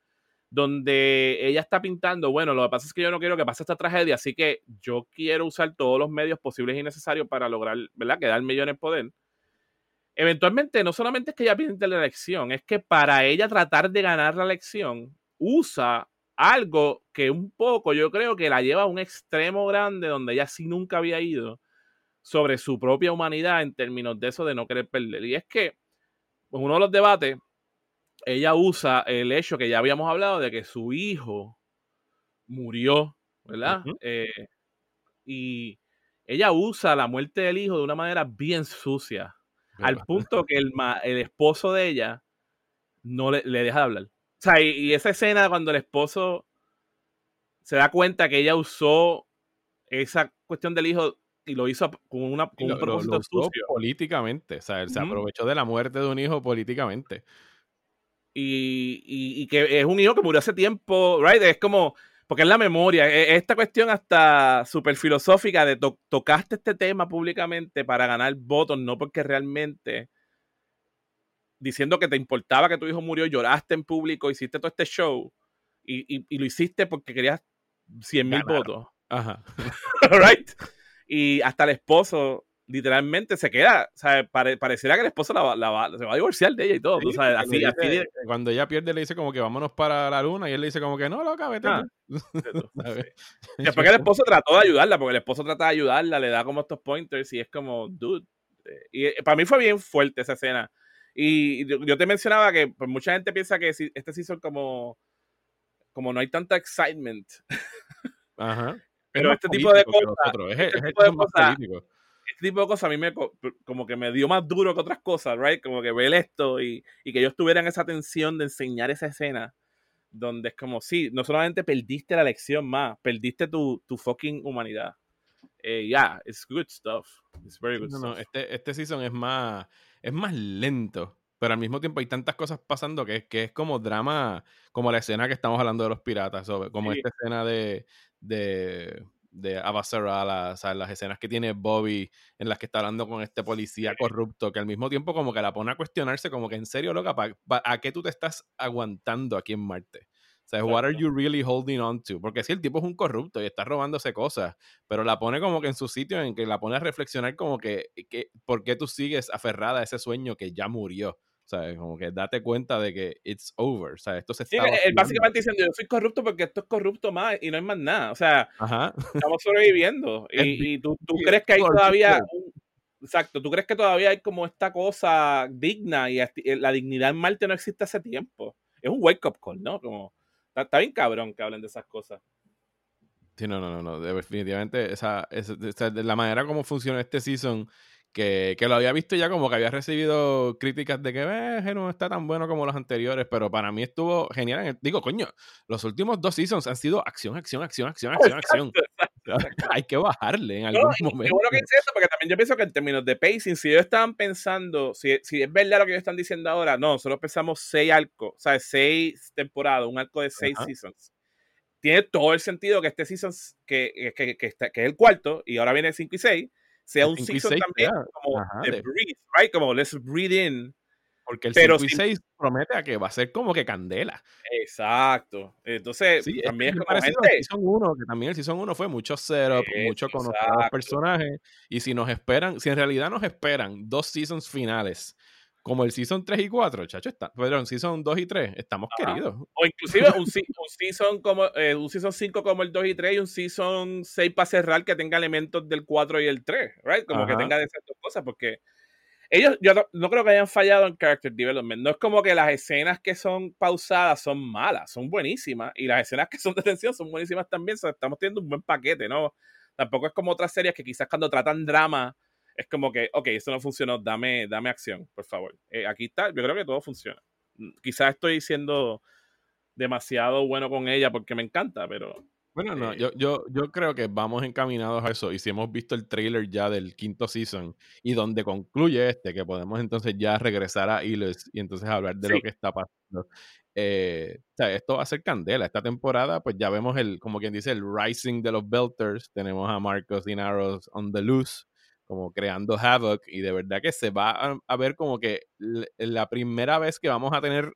donde ella está pintando, bueno, lo que pasa es que yo no quiero que pase esta tragedia, así que yo quiero usar todos los medios posibles y necesarios para lograr, ¿verdad?, quedarme yo en el poder. Eventualmente, no solamente es que ella pinte la elección, es que para ella tratar de ganar la elección, usa algo que un poco yo creo que la lleva a un extremo grande donde ella sí nunca había ido sobre su propia humanidad en términos de eso de no querer perder. Y es que pues, uno de los debates ella usa el hecho que ya habíamos hablado de que su hijo murió, ¿verdad? Eh, y ella usa la muerte del hijo de una manera bien sucia, al punto que el, el, esposo de ella no le, deja de hablar. O sea, y, esa escena cuando el esposo se da cuenta que ella usó esa cuestión del hijo y lo hizo con, una, un propósito sucio. políticamente, o sea, él se aprovechó de la muerte de un hijo políticamente. Y, que es un hijo que murió hace tiempo, right? Es como, porque es la memoria, e, esta cuestión hasta súper filosófica de tocaste este tema públicamente para ganar votos, no porque realmente diciendo que te importaba que tu hijo murió, lloraste en público, hiciste todo este show y, lo hiciste porque querías 100 mil votos. Ajá. right? Y hasta el esposo literalmente se queda, o sea, pareciera que el esposo la, la, se va a divorciar de ella y todo, así, Cuando ella pierde le dice como que vámonos para la luna y él le dice como que no, loca, vete. Ah, Después que el esposo trató de ayudarla, porque el esposo trata de ayudarla, le da como estos pointers y es como, dude. Eh, y eh, para mí fue bien fuerte esa escena. Y yo, te mencionaba que pues, mucha gente piensa que este season como, como no hay tanta excitement. Ajá. Pero este tipo de cosas, este tipo de cosas este tipo de cosas a mí me como que me dio más duro que otras cosas, right? Como que ver esto y, que yo estuviera en esa tensión de enseñar esa escena donde es como, sí, no solamente perdiste la lección más, perdiste tu, tu fucking humanidad. Eh, yeah, it's good stuff. It's very good stuff. este, este season es más, es más lento, pero al mismo tiempo hay tantas cosas pasando que, que es como drama, como la escena que estamos hablando de los piratas, como esta escena de, de de Abasarala, o las escenas que tiene Bobby en las que está hablando con este policía corrupto, que al mismo tiempo como que la pone a cuestionarse como que en serio, loca, ¿a qué tú te estás aguantando aquí en Marte? O sea, what are you really holding on to? Porque si el tipo es un corrupto y está robándose cosas, pero la pone como que en su sitio en que la pone a reflexionar como que, que ¿por qué tú sigues aferrada a ese sueño que ya murió? Sea, Como que date cuenta de que it's over. O sea, esto se sí, él básicamente diciendo, yo soy corrupto porque esto es corrupto más y no hay más nada. O sea, estamos sobreviviendo. y, tú, tú crees que hay todavía... exacto, tú crees que todavía hay como esta cosa digna y la dignidad en Marte no existe hace tiempo. Es un wake-up call, ¿no? Como, está, bien cabrón que hablen de esas cosas. Sí, no, no, no, no. definitivamente esa, esa, la manera como funciona este season que, que, lo había visto ya como que había recibido críticas de que eh, no está tan bueno como los anteriores, pero para mí estuvo genial. Digo, coño, los últimos dos seasons han sido acción, acción, acción, acción, acción, acción. Hay que bajarle en algún momento. bueno que es eso, porque también yo pienso que en términos de pacing, si ellos estaban pensando, si, si es verdad lo que ellos están diciendo ahora, no, solo pensamos seis arcos, o sea, seis temporadas, un arco de seis seasons. Tiene todo el sentido que este season, que, que, que, que, es el cuarto, y ahora viene 5 y 6, sea un season también como de, breathe, right? Como let's breathe in. Porque el pero 5 y 6 promete a que va a ser como que candela. Exacto. Entonces, también es, como gente... El season 1, que también el Season 1 fue mucho setup, mucho conocer a los personajes. Y si nos esperan, si en realidad nos esperan dos seasons finales como el Season 3 y 4, chacho, está, perdón, Season 2 y 3, estamos queridos. O inclusive un, un Season como eh, un Season 5 como el 2 y 3 y un Season 6 para cerrar que tenga elementos del 4 y el 3, right? Como que tenga de esas dos cosas, porque ellos, yo no, creo que hayan fallado en character development. No es como que las escenas que son pausadas son malas, son buenísimas. Y las escenas que son de tensión son buenísimas también. estamos teniendo un buen paquete, ¿no? Tampoco es como otras series que quizás cuando tratan drama es como que, ok, esto no funcionó, dame, dame acción, por favor. Eh, aquí está, yo creo que todo funciona. Mm, quizás estoy siendo demasiado bueno con ella porque me encanta, pero... Bueno, no, eh, yo, yo, yo creo que vamos encaminados a eso. Y si hemos visto el trailer ya del quinto season y donde concluye este, que podemos entonces ya regresar a Iles y entonces hablar de lo que está pasando. Eh, o sea, esto va a ser candela. Esta temporada, pues ya vemos el, como quien dice, el rising de los Belters. Tenemos a Marcos Dinaros on the loose como creando havoc y de verdad que se va a, ver como que la primera vez que vamos a tener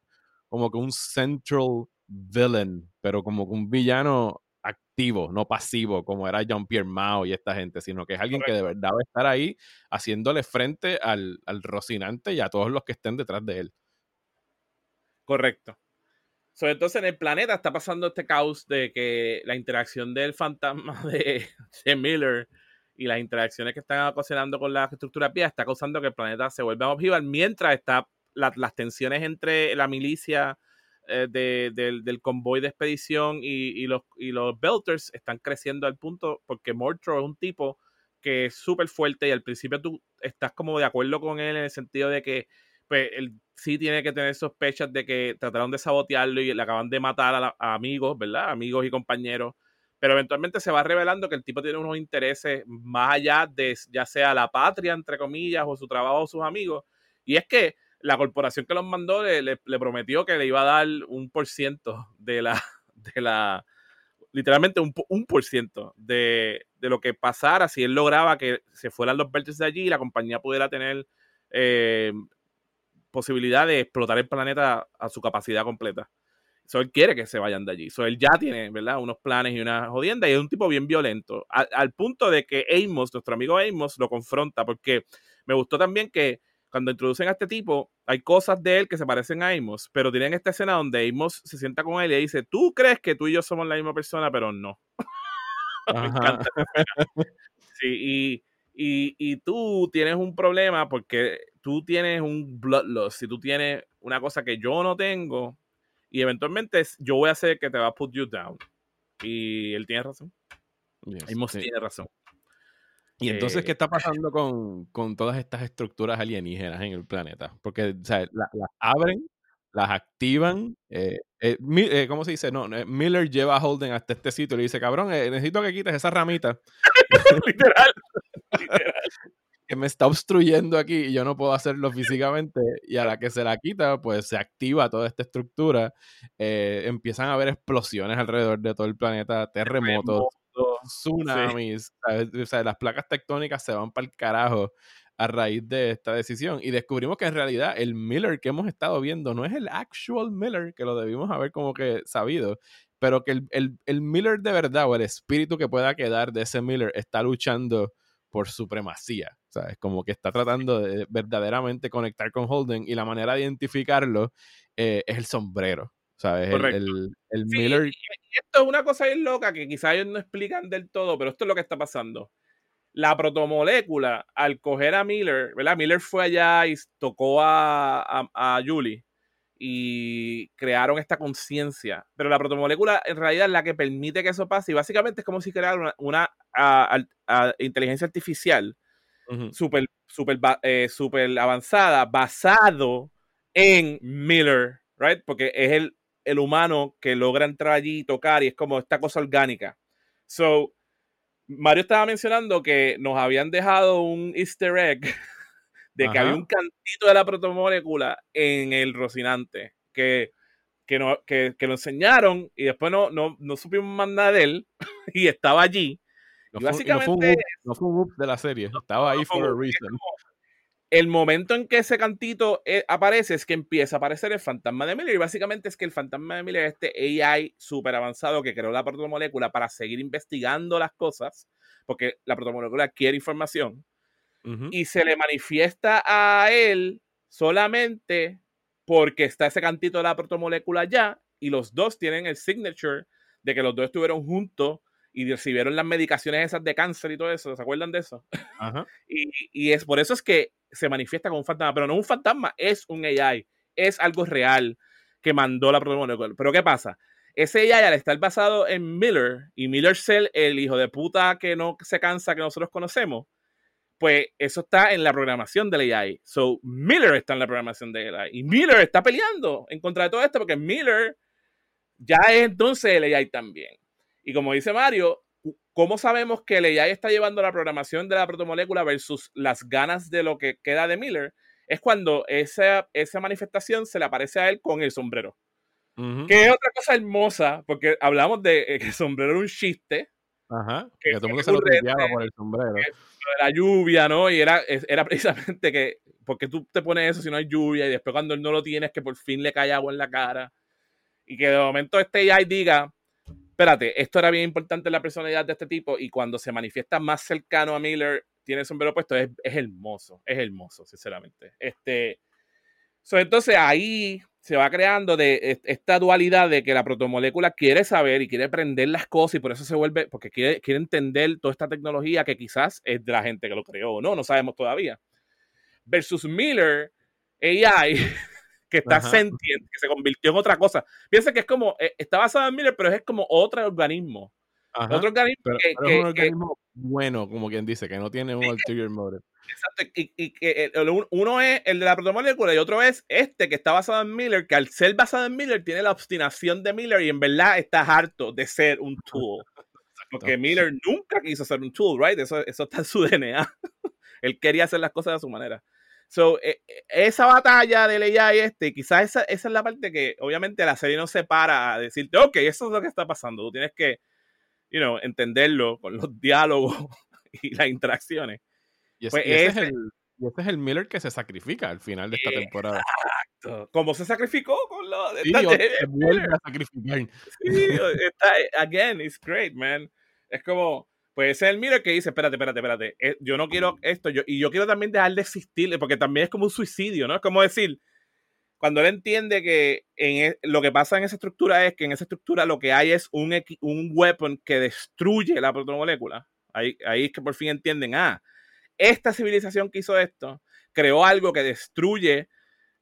como que un central villain, pero como que un villano activo, no pasivo, como era Jean-Pierre Mao y esta gente, sino que es alguien que de verdad va a estar ahí haciéndole frente al, al Rocinante y a todos los que estén detrás de él. Correcto. So, entonces en el planeta está pasando este caos de que la interacción del fantasma de, de Miller y las interacciones que están ocasionando con la estructura pía está causando que el planeta se vuelva ojival mientras está las tensiones entre la milicia eh, del, convoy de expedición y, los, y los Belters están creciendo al punto porque Mortro es un tipo que es súper fuerte y al principio tú estás como de acuerdo con él en el sentido de que pues él sí tiene que tener sospechas de que trataron de sabotearlo y le acaban de matar a, a amigos, ¿verdad? Amigos y compañeros pero eventualmente se va revelando que el tipo tiene unos intereses más allá de ya sea la patria, entre comillas, o su trabajo o sus amigos. Y es que la corporación que los mandó le, prometió que le iba a dar un por ciento de la, de la, literalmente un, por ciento de, lo que pasara si él lograba que se fueran los verdes de allí y la compañía pudiera tener eh, posibilidad de explotar el planeta a su capacidad completa. So, él quiere que se vayan de allí. So, él ya tiene, ¿verdad? Unos planes y una jodienda y es un tipo bien violento. Al, punto de que Amos, nuestro amigo Amos, lo confronta porque me gustó también que cuando introducen a este tipo, hay cosas de él que se parecen a Amos, pero tienen esta escena donde Amos se sienta con él y dice, tú crees que tú y yo somos la misma persona, pero no. me encanta. Sí, y, y, y tú tienes un problema porque tú tienes un bloodlust, si tú tienes una cosa que yo no tengo, y eventualmente yo voy a hacer que te va a put you down. Y él tiene razón. Yes, tiene razón. Y entonces, ¿qué está eh, pasando con, con, todas estas estructuras alienígenas en el planeta? Porque o sea, las abren, las activan. Eh, eh, eh, ¿Cómo se dice? No, Miller lleva a Holden hasta este sitio y le dice, cabrón, necesito que quites esa ramita. literal, literal que me está obstruyendo aquí y yo no puedo hacerlo físicamente y a la que se la quita, pues se activa toda esta estructura, eh, empiezan a haber explosiones alrededor de todo el planeta, terremotos, tsunamis, o sea, las placas tectónicas se van para el carajo a raíz de esta decisión y descubrimos que en realidad el Miller que hemos estado viendo no es el actual Miller, que lo debimos haber como que sabido, pero que el, el Miller de verdad o el espíritu que pueda quedar de ese Miller está luchando por supremacía. Es Como que está tratando de verdaderamente conectar con Holden y la manera de identificarlo eh, es el sombrero. ¿Sabes? El, el, Miller. Y esto es una cosa bien loca que quizás ellos no explican del todo, pero esto es lo que está pasando. La protomolécula, al coger a Miller, ¿verdad? Miller fue allá y tocó a, a, a Julie y crearon esta conciencia. Pero la protomolécula en realidad es la que permite que eso pase y básicamente es como si crearan una, inteligencia artificial super, super, eh, super avanzada basado en Miller, right? Porque es el, el humano que logra entrar allí y tocar y es como esta cosa orgánica. So, Mario estaba mencionando que nos habían dejado un easter egg de que había un cantito de la protomolécula en el Rocinante que, que, no, que, lo enseñaron y después no, no, no supimos más nada de él y estaba allí. No, básicamente, no fue, un, de la serie, estaba ahí for a reason el momento en que ese cantito eh, aparece es que empieza a aparecer el fantasma de Miller. Y básicamente es que el fantasma de Miller es este AI súper avanzado que creó la protomolécula para seguir investigando las cosas, porque la protomolécula quiere información. Y se le manifiesta a él solamente porque está ese cantito de la protomolécula ya. Y los dos tienen el signature de que los dos estuvieron juntos y recibieron las medicaciones esas de cáncer y todo eso. ¿Se acuerdan de eso? y, y, es por eso es que se manifiesta como un fantasma, pero no un fantasma, es un AI, es algo real que mandó la protomolécula. Pero ¿qué pasa? Ese AI al estar basado en Miller y Miller Cell, el hijo de puta que no se cansa que nosotros conocemos, pues eso está en la programación del AI. So, Miller está en la programación del AI. Y Miller está peleando en contra de todo esto porque Miller ya es entonces el AI también. Y como dice Mario, ¿Cómo sabemos que el AI está llevando la programación de la protomolécula versus las ganas de lo que queda de Miller? Es cuando esa, esa manifestación se le aparece a él con el sombrero. Que es otra cosa hermosa, porque hablamos de que el sombrero era un chiste. Ajá. Que, todo el mundo se lo por el sombrero. la lluvia, ¿no? Y era, era precisamente que, porque tú te pones eso si no hay lluvia y después cuando él no lo tienes, que por fin le cae agua en la cara. Y que de momento este AI diga, espérate, esto era bien importante en la personalidad de este tipo y cuando se manifiesta más cercano a Miller, tiene sombrero puesto, es, hermoso, es hermoso, sinceramente. Este, entonces ahí se va creando de esta dualidad de que la protomolécula quiere saber y quiere aprender las cosas y por eso se vuelve, porque quiere, quiere entender toda esta tecnología que quizás es de la gente que lo creó o no, no sabemos todavía. Versus Miller, AI, que está sentiente, que se convirtió en otra cosa. Piensa que es como, eh, está basado en Miller, pero es como otro organismo. Otro organismo que, es un organismo bueno, como quien dice, que no tiene un ulterior motive. Exacto, y, que uno es el de la protomolécula y otro es este que está basado en Miller, que al ser basado en Miller tiene la obstinación de Miller y en verdad está harto de ser un tool. Porque Miller nunca quiso ser un tool, right? Eso, eso está en su DNA. Él quería hacer las cosas de su manera. So, e, e, esa batalla de Leia y este, quizás esa, esa, es la parte que obviamente la serie no se para a decirte, ok, eso es lo que está pasando. Tú tienes que, you know, entenderlo con los diálogos y las interacciones. Y, pues ese, es el, es el Miller que se sacrifica al final de esta temporada. Exacto. Como se sacrificó con lo de sí, se vuelve a sacrificar. Sí, está, again, it's great, man. Es como, pues ese es el Miller que dice, espérate, espérate, espérate, eh, yo no quiero esto, yo, y yo quiero también dejar de existir, porque también es como un suicidio, ¿no? Es como decir, cuando él entiende que en e, lo que pasa en esa estructura es que en esa estructura lo que hay es un, un weapon que destruye la protomolécula. Ahí, ahí es que por fin entienden, ah, esta civilización que hizo esto creó algo que destruye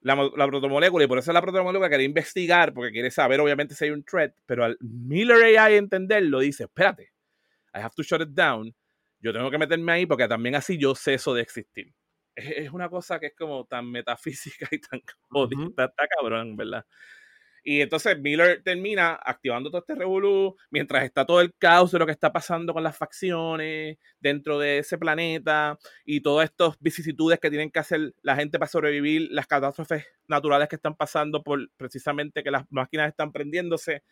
la, la, protomolécula y por eso la protomolécula quiere investigar porque quiere saber obviamente si hay un threat, pero al Miller AI entenderlo dice, espérate, I have to shut it down. Yo tengo que meterme ahí porque también así yo ceso de existir. Es, una cosa que es como tan metafísica y tan jodida, está, cabrón, ¿verdad? Y entonces Miller termina activando todo este revolú mientras está todo el caos de lo que está pasando con las facciones dentro de ese planeta y todas estas vicisitudes que tienen que hacer la gente para sobrevivir, las catástrofes naturales que están pasando por precisamente que las máquinas están prendiéndose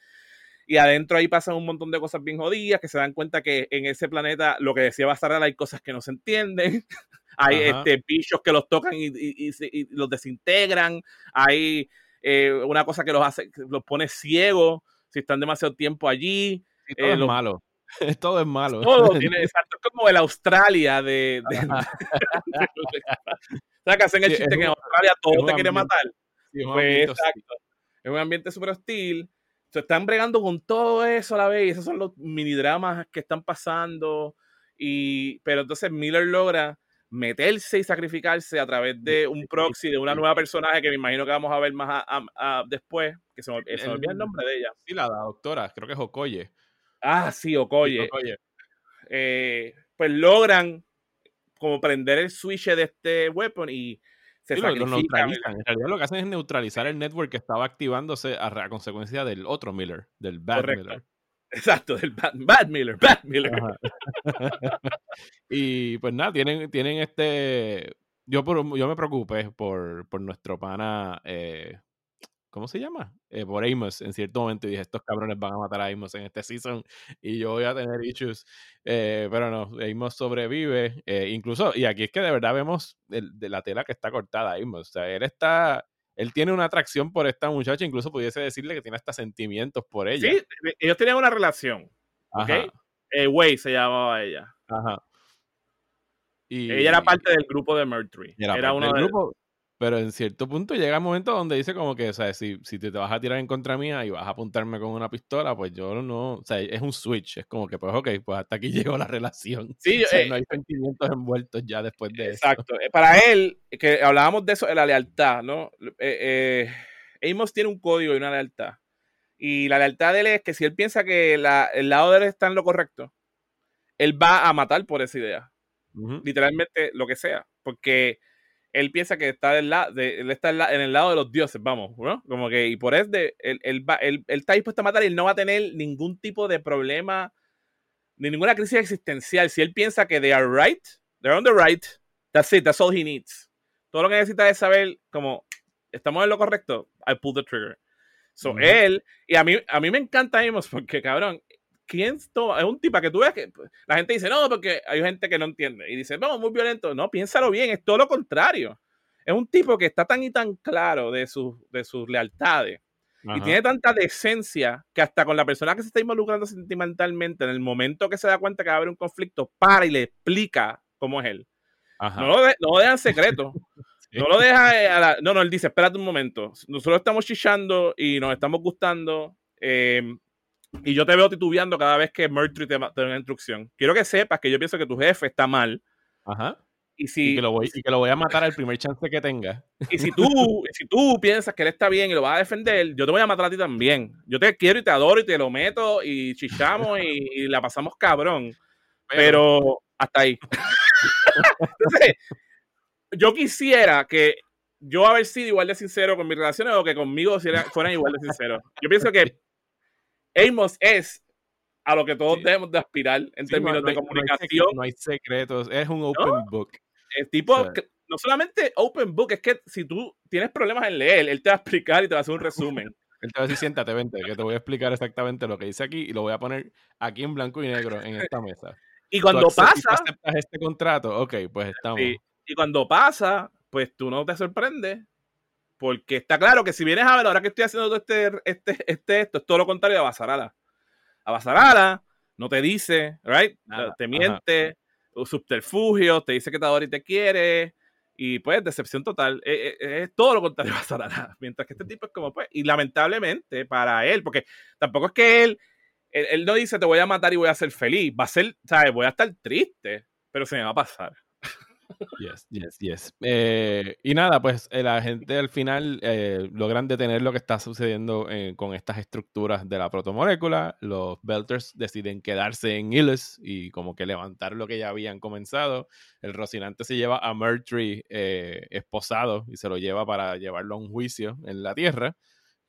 y adentro ahí pasan un montón de cosas bien jodidas, que se dan cuenta que en ese planeta, lo que decía Bastarral, hay cosas que no se entienden, hay este, bichos que los tocan y, los desintegran, hay eh, una cosa que los hace, los pone ciegos si están demasiado tiempo allí. todo es malo. todo es malo. Todo tiene, exacto, es como el Australia de... de, ¿Sabes que hacen el chiste que en Australia todo te quiere matar? pues exacto. Es un ambiente súper hostil se están bregando con todo eso a la vez, y esos son los mini dramas que están pasando. Y, pero entonces Miller logra meterse y sacrificarse a través de un proxy de una nueva personaje que me imagino que vamos a ver más después, que se me, olvida el nombre de ella. Sí, la, doctora, creo que es Okoye. Ah, sí, Okoye. Eh, pues logran como prender el switch de este weapon y se Sí, lo, lo sacrifica. neutralizan. En realidad lo que hacen es neutralizar el network que estaba activándose a, a consecuencia del otro Miller, del Bad Correcto. Miller. Exacto, del Bad, Bad Miller, Bad Miller. Y pues nada, tienen, tienen este. Yo, por, yo me preocupé por, por nuestro pana. eh, ¿Cómo se llama? Eh, por Amos en cierto momento. Y dije: Estos cabrones van a matar a Amos en este season. Y yo voy a tener issues. Eh, pero no, Amos sobrevive. eh, incluso, y aquí es que de verdad vemos el- de la tela que está cortada Amos. O sea, él está. Él tiene una atracción por esta muchacha. Incluso pudiese decirle que tiene hasta sentimientos por ella. Sí, ellos tenían una relación. ¿ok? Eh, Way se llamaba ella. Ajá. Y, Ella era parte del grupo de Murtry. Era, Era uno del de grupo, pero en cierto punto llega un momento donde dice como que, o sea, si, si te, te vas a tirar en contra mía y vas a apuntarme con una pistola, pues yo no, o sea, es un switch, es como que, pues ok, pues hasta aquí llegó la relación. Sí, O sea, eh, no hay sentimientos envueltos ya después de eso. Exacto. Eh, Para él, que hablábamos de eso, de la lealtad, ¿no? Eh, eh, Amos tiene un código y una lealtad. Y la lealtad de él es que si él piensa que la- el lado de él está en lo correcto, él va a matar por esa idea. Literalmente lo que sea. Porque él piensa que está, del la- de- él está en el lado de los dioses, vamos, ¿no? Como que, y por eso de, él, él va, él, él está dispuesto a matar y él no va a tener ningún tipo de problema, ni ninguna crisis existencial. Si él piensa que they are right, they're on the right, that's it, that's all he needs. Todo lo que necesita es saber, como, estamos en lo correcto, I pull the trigger. So, él, y a mí, a mí me encanta Amos porque, cabrón, ¿quién toma? Es un tipo que tú ves que pues, la gente dice, no, porque hay gente que no entiende. Y dice, no, muy violento. No, piénsalo bien, es todo lo contrario. Es un tipo que está tan y tan claro de sus, de sus lealtades y tiene tanta decencia que hasta con la persona que se está involucrando sentimentalmente, en el momento que se da cuenta que va a haber un conflicto, para y le explica cómo es él. Ajá. No lo, de- no lo deja en secreto. Sí. No lo deja eh, a la- No, no, él dice, espérate un momento. Nosotros estamos chichando y nos estamos gustando. eh, y yo te veo titubeando cada vez que Murtry te, da una instrucción. Quiero que sepas que yo pienso que tu jefe está mal. Ajá. Y Y, si, que lo voy, y que lo voy a matar al primer chance que tenga. y si tú, si tú piensas que él está bien y lo vas a defender, yo te voy a matar a ti también. Yo te quiero y te adoro y te lo meto y chichamos y, y la pasamos cabrón. Pero hasta ahí. Entonces, yo quisiera que yo haber sido igual de sincero con mis relaciones o que conmigo fueran igual de sinceros. Yo pienso que Amos es a lo que todos Sí. debemos de aspirar en Sí, términos no hay- de comunicación. No hay, secretos, es un open book. El tipo, O sea, que- no solamente open book, es que si tú tienes problemas en leer, él te va a explicar y te va a hacer un resumen. Él te va a decir, siéntate, vente, que te voy a explicar exactamente lo que dice aquí y lo voy a poner aquí en blanco y negro en esta mesa. Y Tú cuando tú pasa, aceptas este contrato, ok, pues estamos. Sí. Y cuando pasa, pues tú no te sorprendes. Porque está claro que si vienes a ver ahora que estoy haciendo todo este, este, este, esto, es todo lo contrario a Basarala. A Basarala no te dice, right? Nada, te ajá. miente, subterfugios, te dice que te adora y te quiere. Y pues, decepción total. Eh, eh, Es, todo lo contrario a Basarala. Mientras que este tipo es como, pues, y lamentablemente para él, porque tampoco es que él, él, él no dice te voy a matar y voy a ser feliz. Va a ser, ¿sabes? Voy a estar triste, pero se me va a pasar. Yes, yes, yes. Eh, y nada, pues eh, la gente al final eh, logran detener lo que está sucediendo eh, con estas estructuras de la protomolécula. Los Belters deciden quedarse en Illes y como que levantar lo que ya habían comenzado. El Rocinante se lleva a Murtry eh, esposado y se lo lleva para llevarlo a un juicio en la Tierra.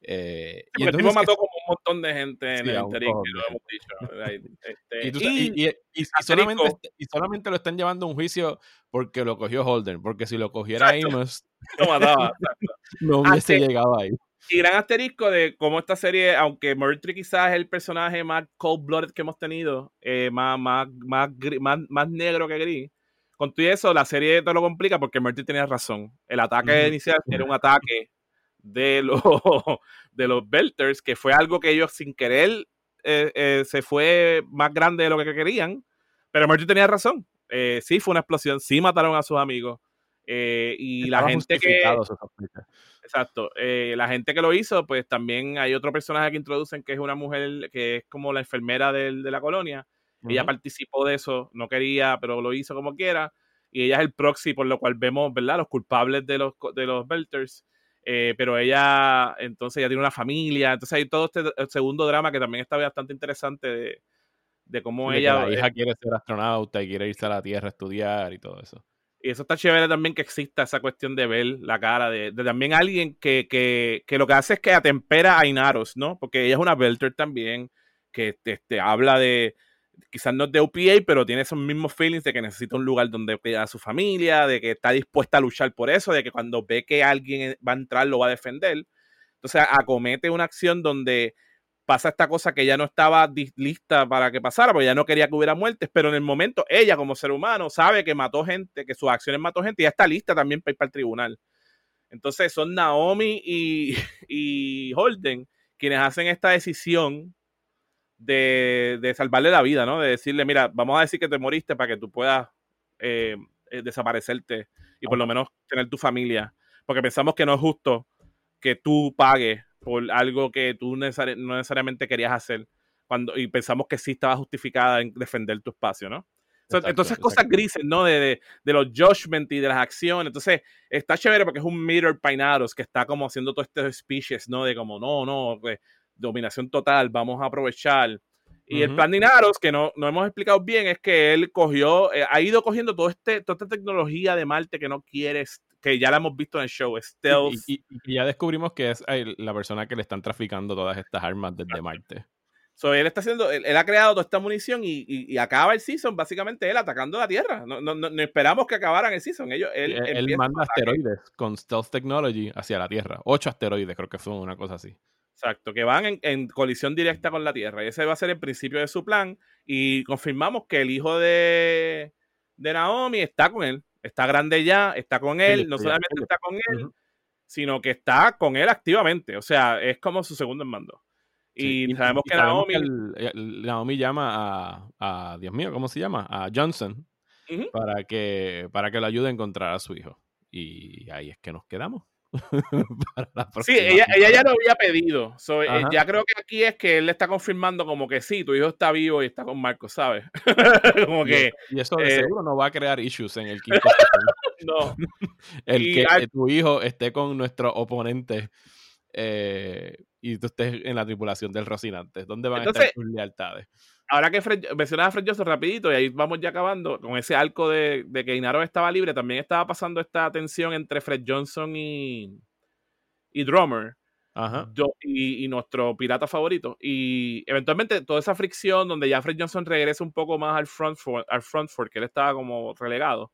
Eh, y el tipo mató como montón de gente en Sí, el un interín, cojón que lo hemos dicho. Este, Y, tú y- y- solamente, est- y solamente lo están llevando a un juicio porque lo cogió Holden, porque si lo cogiera Exacto. Amos, lo mataba. no hubiese llegado ahí. y gran asterisco de cómo esta serie, aunque Murtry quizás es el personaje más cold-blooded que hemos tenido, eh, más, más, más, más, más negro que gris, con todo eso, la serie te lo complica porque Murtry tenía razón. El ataque Ujú. inicial era un ataque de los, de los Belters, que fue algo que ellos sin querer eh, eh, se fue más grande de lo que querían, pero Murtry tenía razón. Eh, sí fue una explosión, sí mataron a sus amigos. eh, y la gente que. Exacto. La gente que lo hizo, pues también hay otro personaje que introducen que es una mujer que es como la enfermera del- de la colonia. Ella participó de eso, no quería, pero lo hizo como quiera. Y ella es el proxy, por lo cual vemos, ¿verdad? Los culpables de los, de los Belters. Eh, pero ella, entonces, ella tiene una familia. Entonces hay todo este eh, segundo drama que también está bastante interesante de, de cómo ella... la hija quiere ser astronauta y quiere irse a la Tierra a estudiar y todo eso. Y eso está chévere también que exista esa cuestión de ver la cara de, también alguien que, que, que, lo que hace es que atempera a Inaros, ¿no? Porque ella es una Belter también, que este, habla de, quizás no de OPA, pero tiene esos mismos feelings de que necesita un lugar donde cuidar a su familia, de que está dispuesta a luchar por eso, de que cuando ve que alguien va a entrar lo va a defender. Entonces acomete una acción donde pasa esta cosa que ella no estaba lista para que pasara, porque ella no quería que hubiera muertes, pero en el momento ella como ser humano sabe que mató gente, que sus acciones mató gente y ya está lista también para ir para el tribunal. Entonces son Naomi y, y Holden quienes hacen esta decisión de, de, salvarle la vida, ¿no? De decirle, mira, vamos a decir que te moriste para que tú puedas eh, eh, desaparecerte y por lo menos tener tu familia, porque pensamos que no es justo que tú pagues por algo que tú no necesariamente querías hacer cuando, y pensamos que sí estaba justificada en defender tu espacio, ¿no? Entonces, cosas grises, ¿no? De, de, los judgment y de las acciones. Entonces, está chévere porque es un mirror painados que está como haciendo todo este speeches, ¿no? De como, no, no, pues, dominación total, vamos a aprovechar. Y el plan de Inaros, que no, no hemos explicado bien, es que él cogió, eh, ha ido cogiendo todo este, toda esta tecnología de Marte que no quieres que ya la hemos visto en el show, Stealth. Y, ya descubrimos que es la persona que le están traficando todas estas armas desde Marte. So, él está haciendo, él, ha creado toda esta munición y, acaba el season básicamente él atacando la Tierra. No, no, no esperamos que acabaran el season. Ellos, él, él manda asteroides con Stealth Technology hacia la Tierra. Ocho asteroides, creo que fue una cosa así. Exacto, que van en, colisión directa con la Tierra. Y ese va a ser el principio de su plan. Y confirmamos que el hijo de, de Naomi está con él está grande ya, está con él, no solamente está con él, sino que está con él activamente. O sea, es como su segundo en mando. Y sabemos que Naomi. Naomi llama a, Dios mío, ¿cómo se llama? A Johnson para, que, para que lo ayude a encontrar a su hijo. Y ahí es que nos quedamos. sí, ella, ya lo había pedido. Eh, ya creo que aquí es que él le está confirmando como que sí, tu hijo está vivo y está con Marco, ¿sabes? como que, y eso de eh, seguro no va a crear issues en el quinto. no. el que, tu hijo esté con nuestro oponente eh, y tú estés en la tripulación del Rocinante. ¿Dónde van a estar tus lealtades? Ahora que Fred, mencionaba a Fred Johnson rapidito y ahí vamos ya acabando con ese arco de, que Inaro estaba libre, también estaba pasando esta tensión entre Fred Johnson y, y Drummer. y, nuestro pirata favorito. Y eventualmente toda esa fricción donde ya Fred Johnson regresa un poco más al front for, al front for que él estaba como relegado.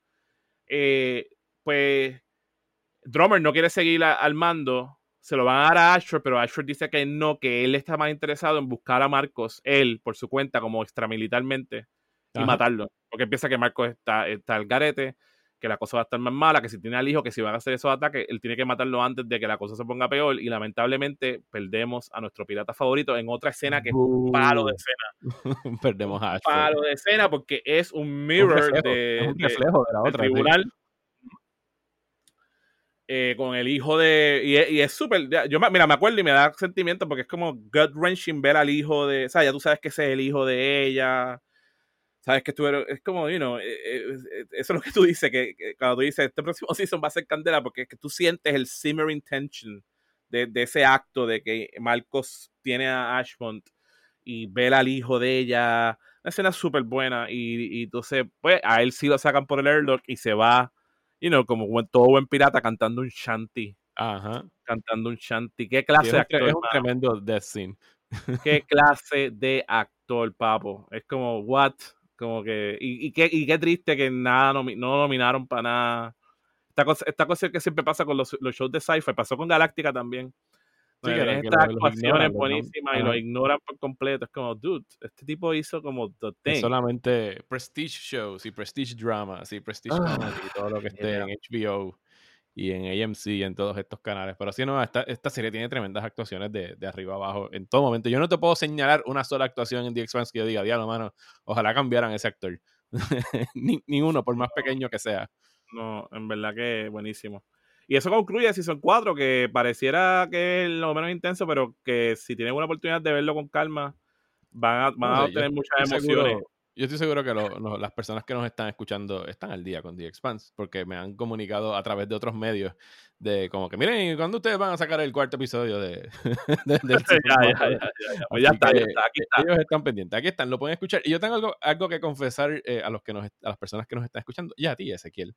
Eh, pues Drummer no quiere seguir al mando se lo van a dar a Ashford, pero Ashford dice que no, que él está más interesado en buscar a Marcos, él, por su cuenta, como extramilitarmente, y matarlo. Porque piensa que Marcos está, está al garete, que la cosa va a estar más mala, que si tiene al hijo, que si van a hacer esos ataques, él tiene que matarlo antes de que la cosa se ponga peor. Y lamentablemente perdemos a nuestro pirata favorito en otra escena que es un palo de escena. perdemos a Ashford. palo de escena porque es un mirror de, un reflejo de, la otra. tribunal. Eh, con el hijo de. Y, es súper. Yo mira, me acuerdo y me da sentimiento porque es como gut wrenching ver al hijo de. O sea, ya tú sabes que ese es el hijo de ella. Sabes que estuvieron. Es como, you know, eh, eh, eso es lo que tú dices, que, cuando tú dices este próximo season va a ser candela, porque es que tú sientes el simmering tension de, ese acto de que Marcos tiene a Ashmont y ver al hijo de ella. Una escena súper buena. Y, y entonces, pues, a él sí lo sacan por el airlock y se va you know, como todo buen pirata cantando un shanty. Ajá. Cantando un shanty. ¿Qué clase de actor? Es un tremendo death scene. ¿Qué clase de actor, papo? Es como, what? Como que, y, y, qué, y qué triste que nada no nominaron para nada. Esta cosa, esta cosa que siempre pasa con los, los shows de sci-fi, pasó con Galáctica también. Sí, que estas actuaciones buenísimas y lo ignoran por completo. Es como, dude, este tipo hizo como The Thing. solamente Prestige Shows y Prestige Dramas y Prestige ah, y todo lo que esté en HBO y en AMC y en todos estos canales. Pero sí, no, esta, esta serie tiene tremendas actuaciones de, de, arriba abajo en todo momento. Yo no te puedo señalar una sola actuación en The Expanse que yo diga, diablo, mano, ojalá cambiaran ese actor. ni, ni uno, por más pequeño que sea. No, en verdad que buenísimo. Y eso concluye Season 4, que pareciera que es lo menos intenso, pero que si tienen una oportunidad de verlo con calma, van a, van a obtener muchas emociones. Yo estoy seguro que las personas que nos están escuchando están al día con The Expanse, porque me han comunicado a través de otros medios de como que, miren, ¿cuándo ustedes van a sacar el cuarto episodio de, ya, ya, ya, ya, está, aquí está. Ellos están pendientes, aquí están, lo pueden escuchar. Y yo tengo algo, algo que confesar eh, a, los que nos, a las personas que nos están escuchando, y a ti, Ezequiel.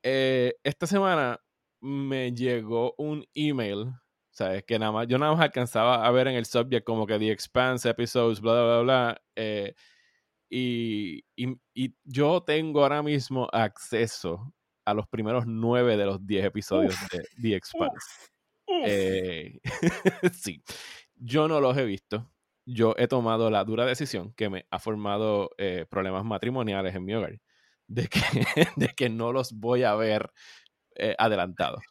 Eh, esta semana me llegó un email ¿sabes? Que nada más, yo nada más alcanzaba a ver en el subject como que The Expanse episodes, bla, bla, bla, bla. Eh, y, y, yo tengo ahora mismo acceso a los primeros nueve de los diez episodios de The Expanse. Eh, sí, yo no los he visto. Yo he tomado la dura decisión que me ha formado eh, problemas matrimoniales en mi hogar de que, de que no los voy a ver eh, adelantados.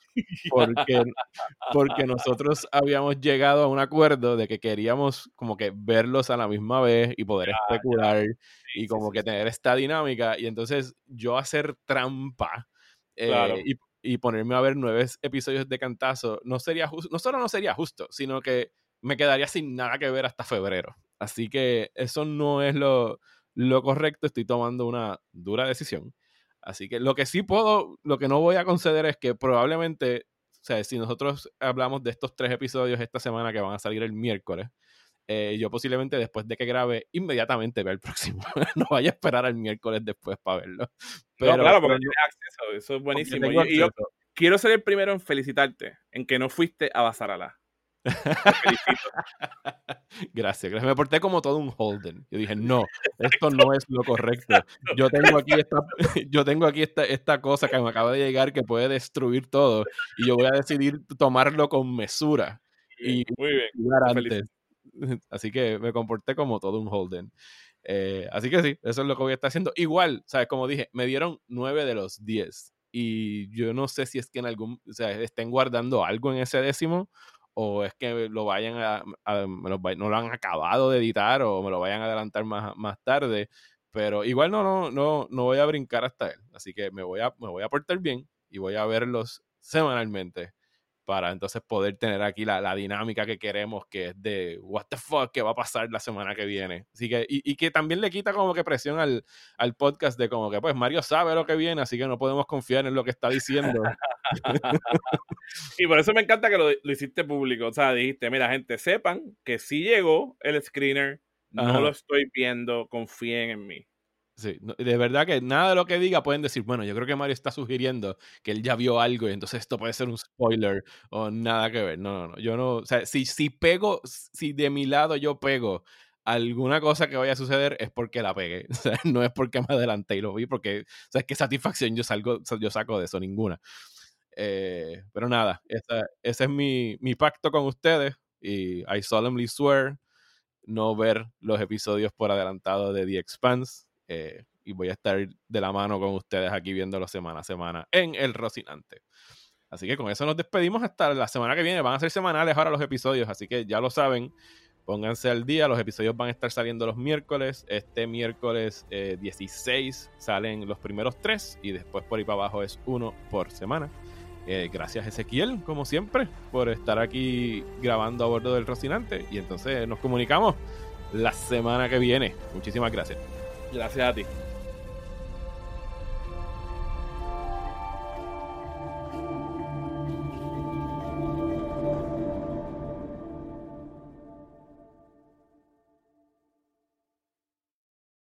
Porque, porque nosotros habíamos llegado a un acuerdo de que queríamos como que verlos a la misma vez y poder especular y como que tener esta dinámica. Y entonces yo hacer trampa eh, y, y, ponerme a ver nueve episodios de cantazo no sería justo, no solo no sería justo, sino que me quedaría sin nada que ver hasta febrero. Así que eso no es lo, lo correcto. Estoy tomando una dura decisión. Así que lo que sí puedo, lo que no voy a conceder es que probablemente, o sea, si nosotros hablamos de estos tres episodios esta semana que van a salir el miércoles, eh, yo posiblemente después de que grabe, inmediatamente vea el próximo. no vaya a esperar al miércoles después para verlo. Pero, claro, porque tienes acceso, eso es buenísimo. Y, yo quiero ser el primero en felicitarte en que no fuiste a Basarala. gracias, gracias. Me porté como todo un Holden. Yo dije, no, esto no es lo correcto. Yo tengo aquí esta, yo tengo aquí esta, esta cosa que me acaba de llegar que puede destruir todo. Y yo voy a decidir tomarlo con mesura. Y Muy bien. Antes. Así que me comporté como todo un Holden. Eh, así que sí, eso es lo que voy a estar haciendo. Igual, ¿sabes? Como dije, me dieron nueve de los 10. Y yo no sé si es que en algún, o sea, estén guardando algo en ese décimo o es que lo vayan a, no lo han acabado de editar o me lo vayan a adelantar más, más tarde. Pero igual no, no, no, no voy a brincar hasta él. Así que me voy a, me voy a portar bien y voy a verlos semanalmente para entonces poder tener aquí la, la, dinámica que queremos, que es de what the fuck, que va a pasar la semana que viene. Así que, y, y, que también le quita como que presión al, al, podcast de como que pues Mario sabe lo que viene, así que no podemos confiar en lo que está diciendo. y por eso me encanta que lo, lo, hiciste público. O sea, dijiste, mira, gente, sepan que si llegó el screener, no lo estoy viendo, confíen en mí. Sí, de verdad que nada de lo que diga pueden decir, bueno, yo creo que Mario está sugiriendo que él ya vio algo y entonces esto puede ser un spoiler o nada que ver. No, no, no. Yo no, o sea, si, si pego, si de mi lado yo pego alguna cosa que vaya a suceder es porque la pegué. O sea, no es porque me adelanté y lo vi, porque, o sea, que satisfacción yo, salgo, yo saco de eso, ninguna. Eh, pero nada, ese, ese es mi, mi pacto con ustedes y I solemnly swear no ver los episodios por adelantado de The Expanse eh, y voy a estar de la mano con ustedes aquí viéndolo semana a semana en El Rocinante. Así que con eso nos despedimos hasta la semana que viene. Van a ser semanales ahora los episodios, así que ya lo saben. Pónganse al día, los episodios van a estar saliendo los miércoles. Este miércoles 16 eh, salen los primeros tres y después por ahí para abajo es uno por semana. Eh, gracias Ezequiel, como siempre, por estar aquí grabando a bordo del Rocinante. Y entonces nos comunicamos la semana que viene. Muchísimas gracias. Gracias a ti.